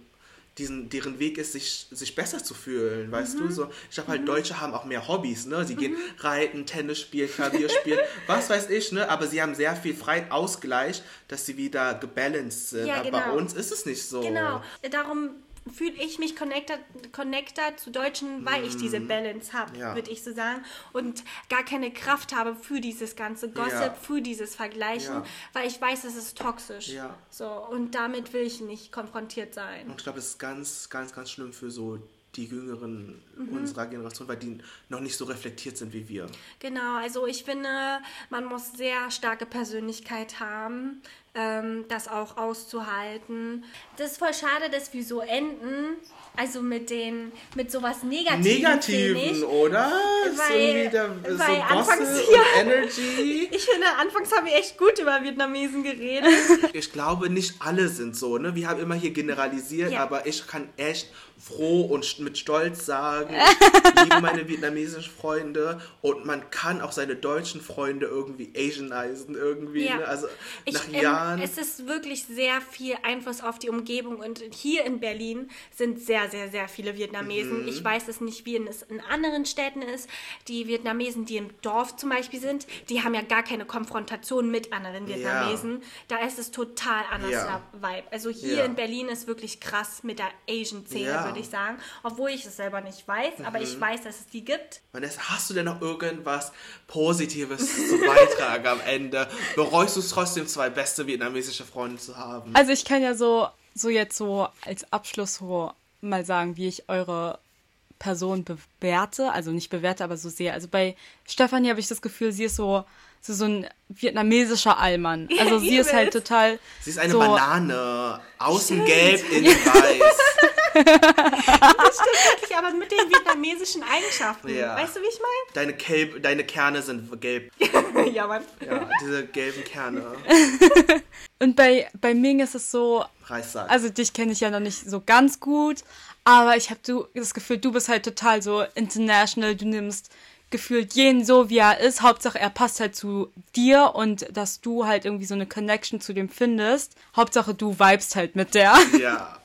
diesen, deren Weg ist, sich, sich besser zu fühlen, weißt Mhm. du? So, ich glaube halt, Deutsche haben auch mehr Hobbys, ne? Sie gehen reiten, Tennis spielen, Klavier spielen, was weiß ich, ne? Aber sie haben sehr viel freien Ausgleich, dass sie wieder gebalanced sind. Ja, Aber bei genau. uns ist es nicht so. Genau. Darum fühle ich mich connected, connected zu Deutschen, weil ich diese Balance habe, Mhm. Ja. würde ich so sagen. Und gar keine Kraft habe für dieses ganze Gossip, Ja. für dieses Vergleichen, Ja. weil ich weiß, es ist toxisch. Ja. So, und damit will ich nicht konfrontiert sein. Und ich glaube, es ist ganz, ganz, ganz schlimm für so die Jüngeren Mhm. unserer Generation, weil die noch nicht so reflektiert sind wie wir. Genau, also ich finde, man muss sehr starke Persönlichkeit haben, ähm, das auch auszuhalten. Das ist voll schade, dass wir so enden, also mit den, mit sowas Negativen. Negativen, oder? Weil- irgendwie der, weil so anfangs hier- Energy. Ich finde, anfangs haben wir echt gut über Vietnamesen geredet. Ich glaube, nicht alle sind so, ne? Wir haben immer hier generalisiert, Ja. aber ich kann echt froh und mit Stolz sagen, ich liebe meine vietnamesischen Freunde und man kann auch seine deutschen Freunde irgendwie Asianisen irgendwie, Ja. ne? Also Ich, nach ähm, Jahren. es ist wirklich sehr viel Einfluss auf die Umgebung und hier in Berlin sind sehr, sehr, sehr viele Vietnamesen. Mhm. Ich weiß es nicht, wie es in anderen Städten ist. Die Vietnamesen, die im Dorf zum Beispiel sind, die haben ja gar keine Konfrontation mit anderen Vietnamesen. Da ist es total anders Ja. Vibe. Also hier Ja. in Berlin ist wirklich krass mit der Asian-Szene, Ja. Würde ich sagen. Obwohl ich es selber nicht weiß, aber Mhm. ich weiß, dass es die gibt. Vanessa, hast du denn noch irgendwas Positives zu beitragen am Ende? Bereust du es trotzdem, zwei beste vietnamesische Freunde zu haben? Also ich kann ja so, so jetzt so als Abschluss so mal sagen, wie ich eure Person bewerte. Also nicht bewerte, aber so sehe. Also bei Stefanie habe ich das Gefühl, sie ist so, so, so ein vietnamesischer Allmann. Also sie ist halt total. Sie ist eine so, Banane, außen gelb, innen weiß. Wirklich, aber mit den vietnamesischen Eigenschaften. Ja. Weißt du, wie ich meine? Deine, deine Kerne sind gelb. ja, Mann. Ja, diese gelben Kerne. Und bei, bei Ming ist es so, Reissack. also dich kenne ich ja noch nicht so ganz gut, aber ich habe das Gefühl, du bist halt total so international, du nimmst gefühlt jeden so, wie er ist. Hauptsache, er passt halt zu dir und dass du halt irgendwie so eine Connection zu dem findest. Hauptsache, du vibest halt mit der. Ja.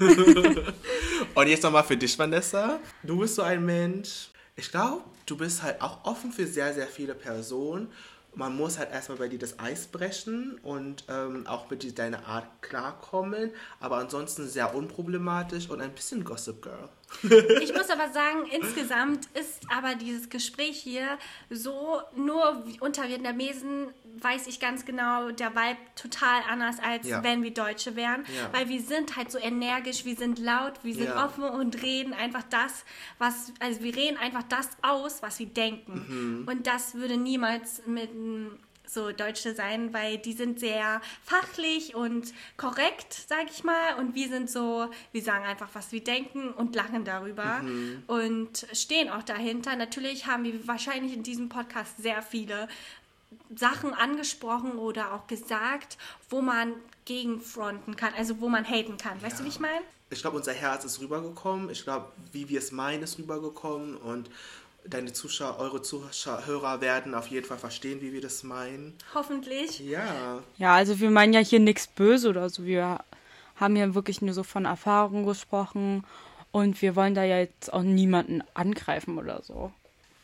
Und jetzt nochmal für dich, Vanessa. Du bist so ein Mensch. Ich glaube, du bist halt auch offen für sehr, sehr viele Personen. Man muss halt erstmal bei dir das Eis brechen und ähm, auch mit dir deiner Art klarkommen. Aber ansonsten sehr unproblematisch und ein bisschen Gossip Girl. Ich muss aber sagen, insgesamt ist aber dieses Gespräch hier so, nur unter Vietnamesen weiß ich ganz genau, der Vibe total anders, als Ja. wenn wir Deutsche wären. Ja. Weil wir sind halt so energisch, wir sind laut, wir sind Ja. offen und reden einfach das, was, also wir reden einfach das aus, was wir denken. Mhm. Und das würde niemals mit einem so Deutsche sein, weil die sind sehr fachlich und korrekt, sag ich mal. Und wir sind so, wir sagen einfach, was wir denken und lachen darüber und stehen auch dahinter. Natürlich haben wir wahrscheinlich in diesem Podcast sehr viele Sachen angesprochen oder auch gesagt, wo man gegenfronten kann, also wo man haten kann. Weißt du, wie ich meine? Ich glaube, unser Herz ist rübergekommen. Ich glaube, wie wir es meinen, ist rübergekommen. Und deine Zuschauer, eure Zuhörer werden auf jeden Fall verstehen, wie wir das meinen. Hoffentlich. Ja. Ja, also wir meinen ja hier nichts böse oder so. Wir haben ja wirklich nur so von Erfahrung gesprochen und wir wollen da ja jetzt auch niemanden angreifen oder so.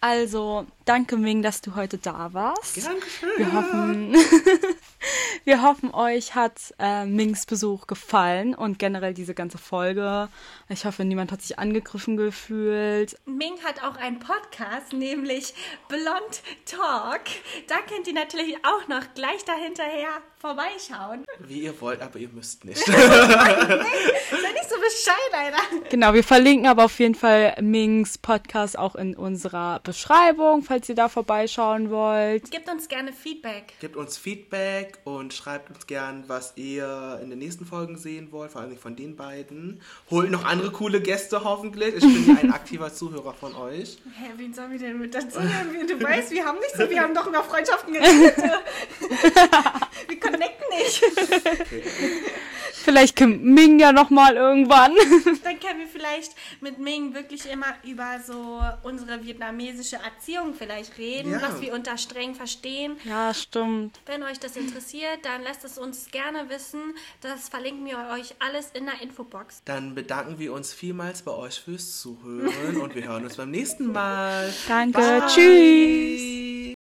Also, danke Ming, dass du heute da warst. Dankeschön. Wir hoffen, wir hoffen, euch hat äh, Mings Besuch gefallen und generell diese ganze Folge. Ich hoffe, niemand hat sich angegriffen gefühlt. Ming hat auch einen Podcast, nämlich Blond Talk. Da könnt ihr natürlich auch noch gleich dahinterher vorbeischauen. Wie ihr wollt, aber ihr müsst nicht. Sei nicht so bescheid, Alter. Genau, wir verlinken aber auf jeden Fall Mings Podcast auch in unserer Beschreibung, falls ihr da vorbeischauen wollt. Gebt uns gerne Feedback. Gebt uns Feedback und schreibt uns gern, was ihr in den nächsten Folgen sehen wollt, vor allem von den beiden. Holt noch andere coole Gäste hoffentlich. Ich bin ja ein aktiver Zuhörer von euch. Hä, wen sollen wir denn mit dazu nehmen? Du weißt, wir haben nicht so, wir haben doch über Freundschaften geredet. wir connecten nicht. Vielleicht kommt Ming ja nochmal irgendwann. Dann können wir vielleicht mit Ming wirklich immer über so unsere vietnamesische Erziehung vielleicht reden, Ja. was wir unter streng verstehen. Ja, stimmt. Wenn euch das interessiert, dann lasst es uns gerne wissen. Das verlinken wir euch alles in der Infobox. Dann bedanken wir uns vielmals bei euch fürs Zuhören und wir hören uns beim nächsten Mal. Danke, Bye. tschüss.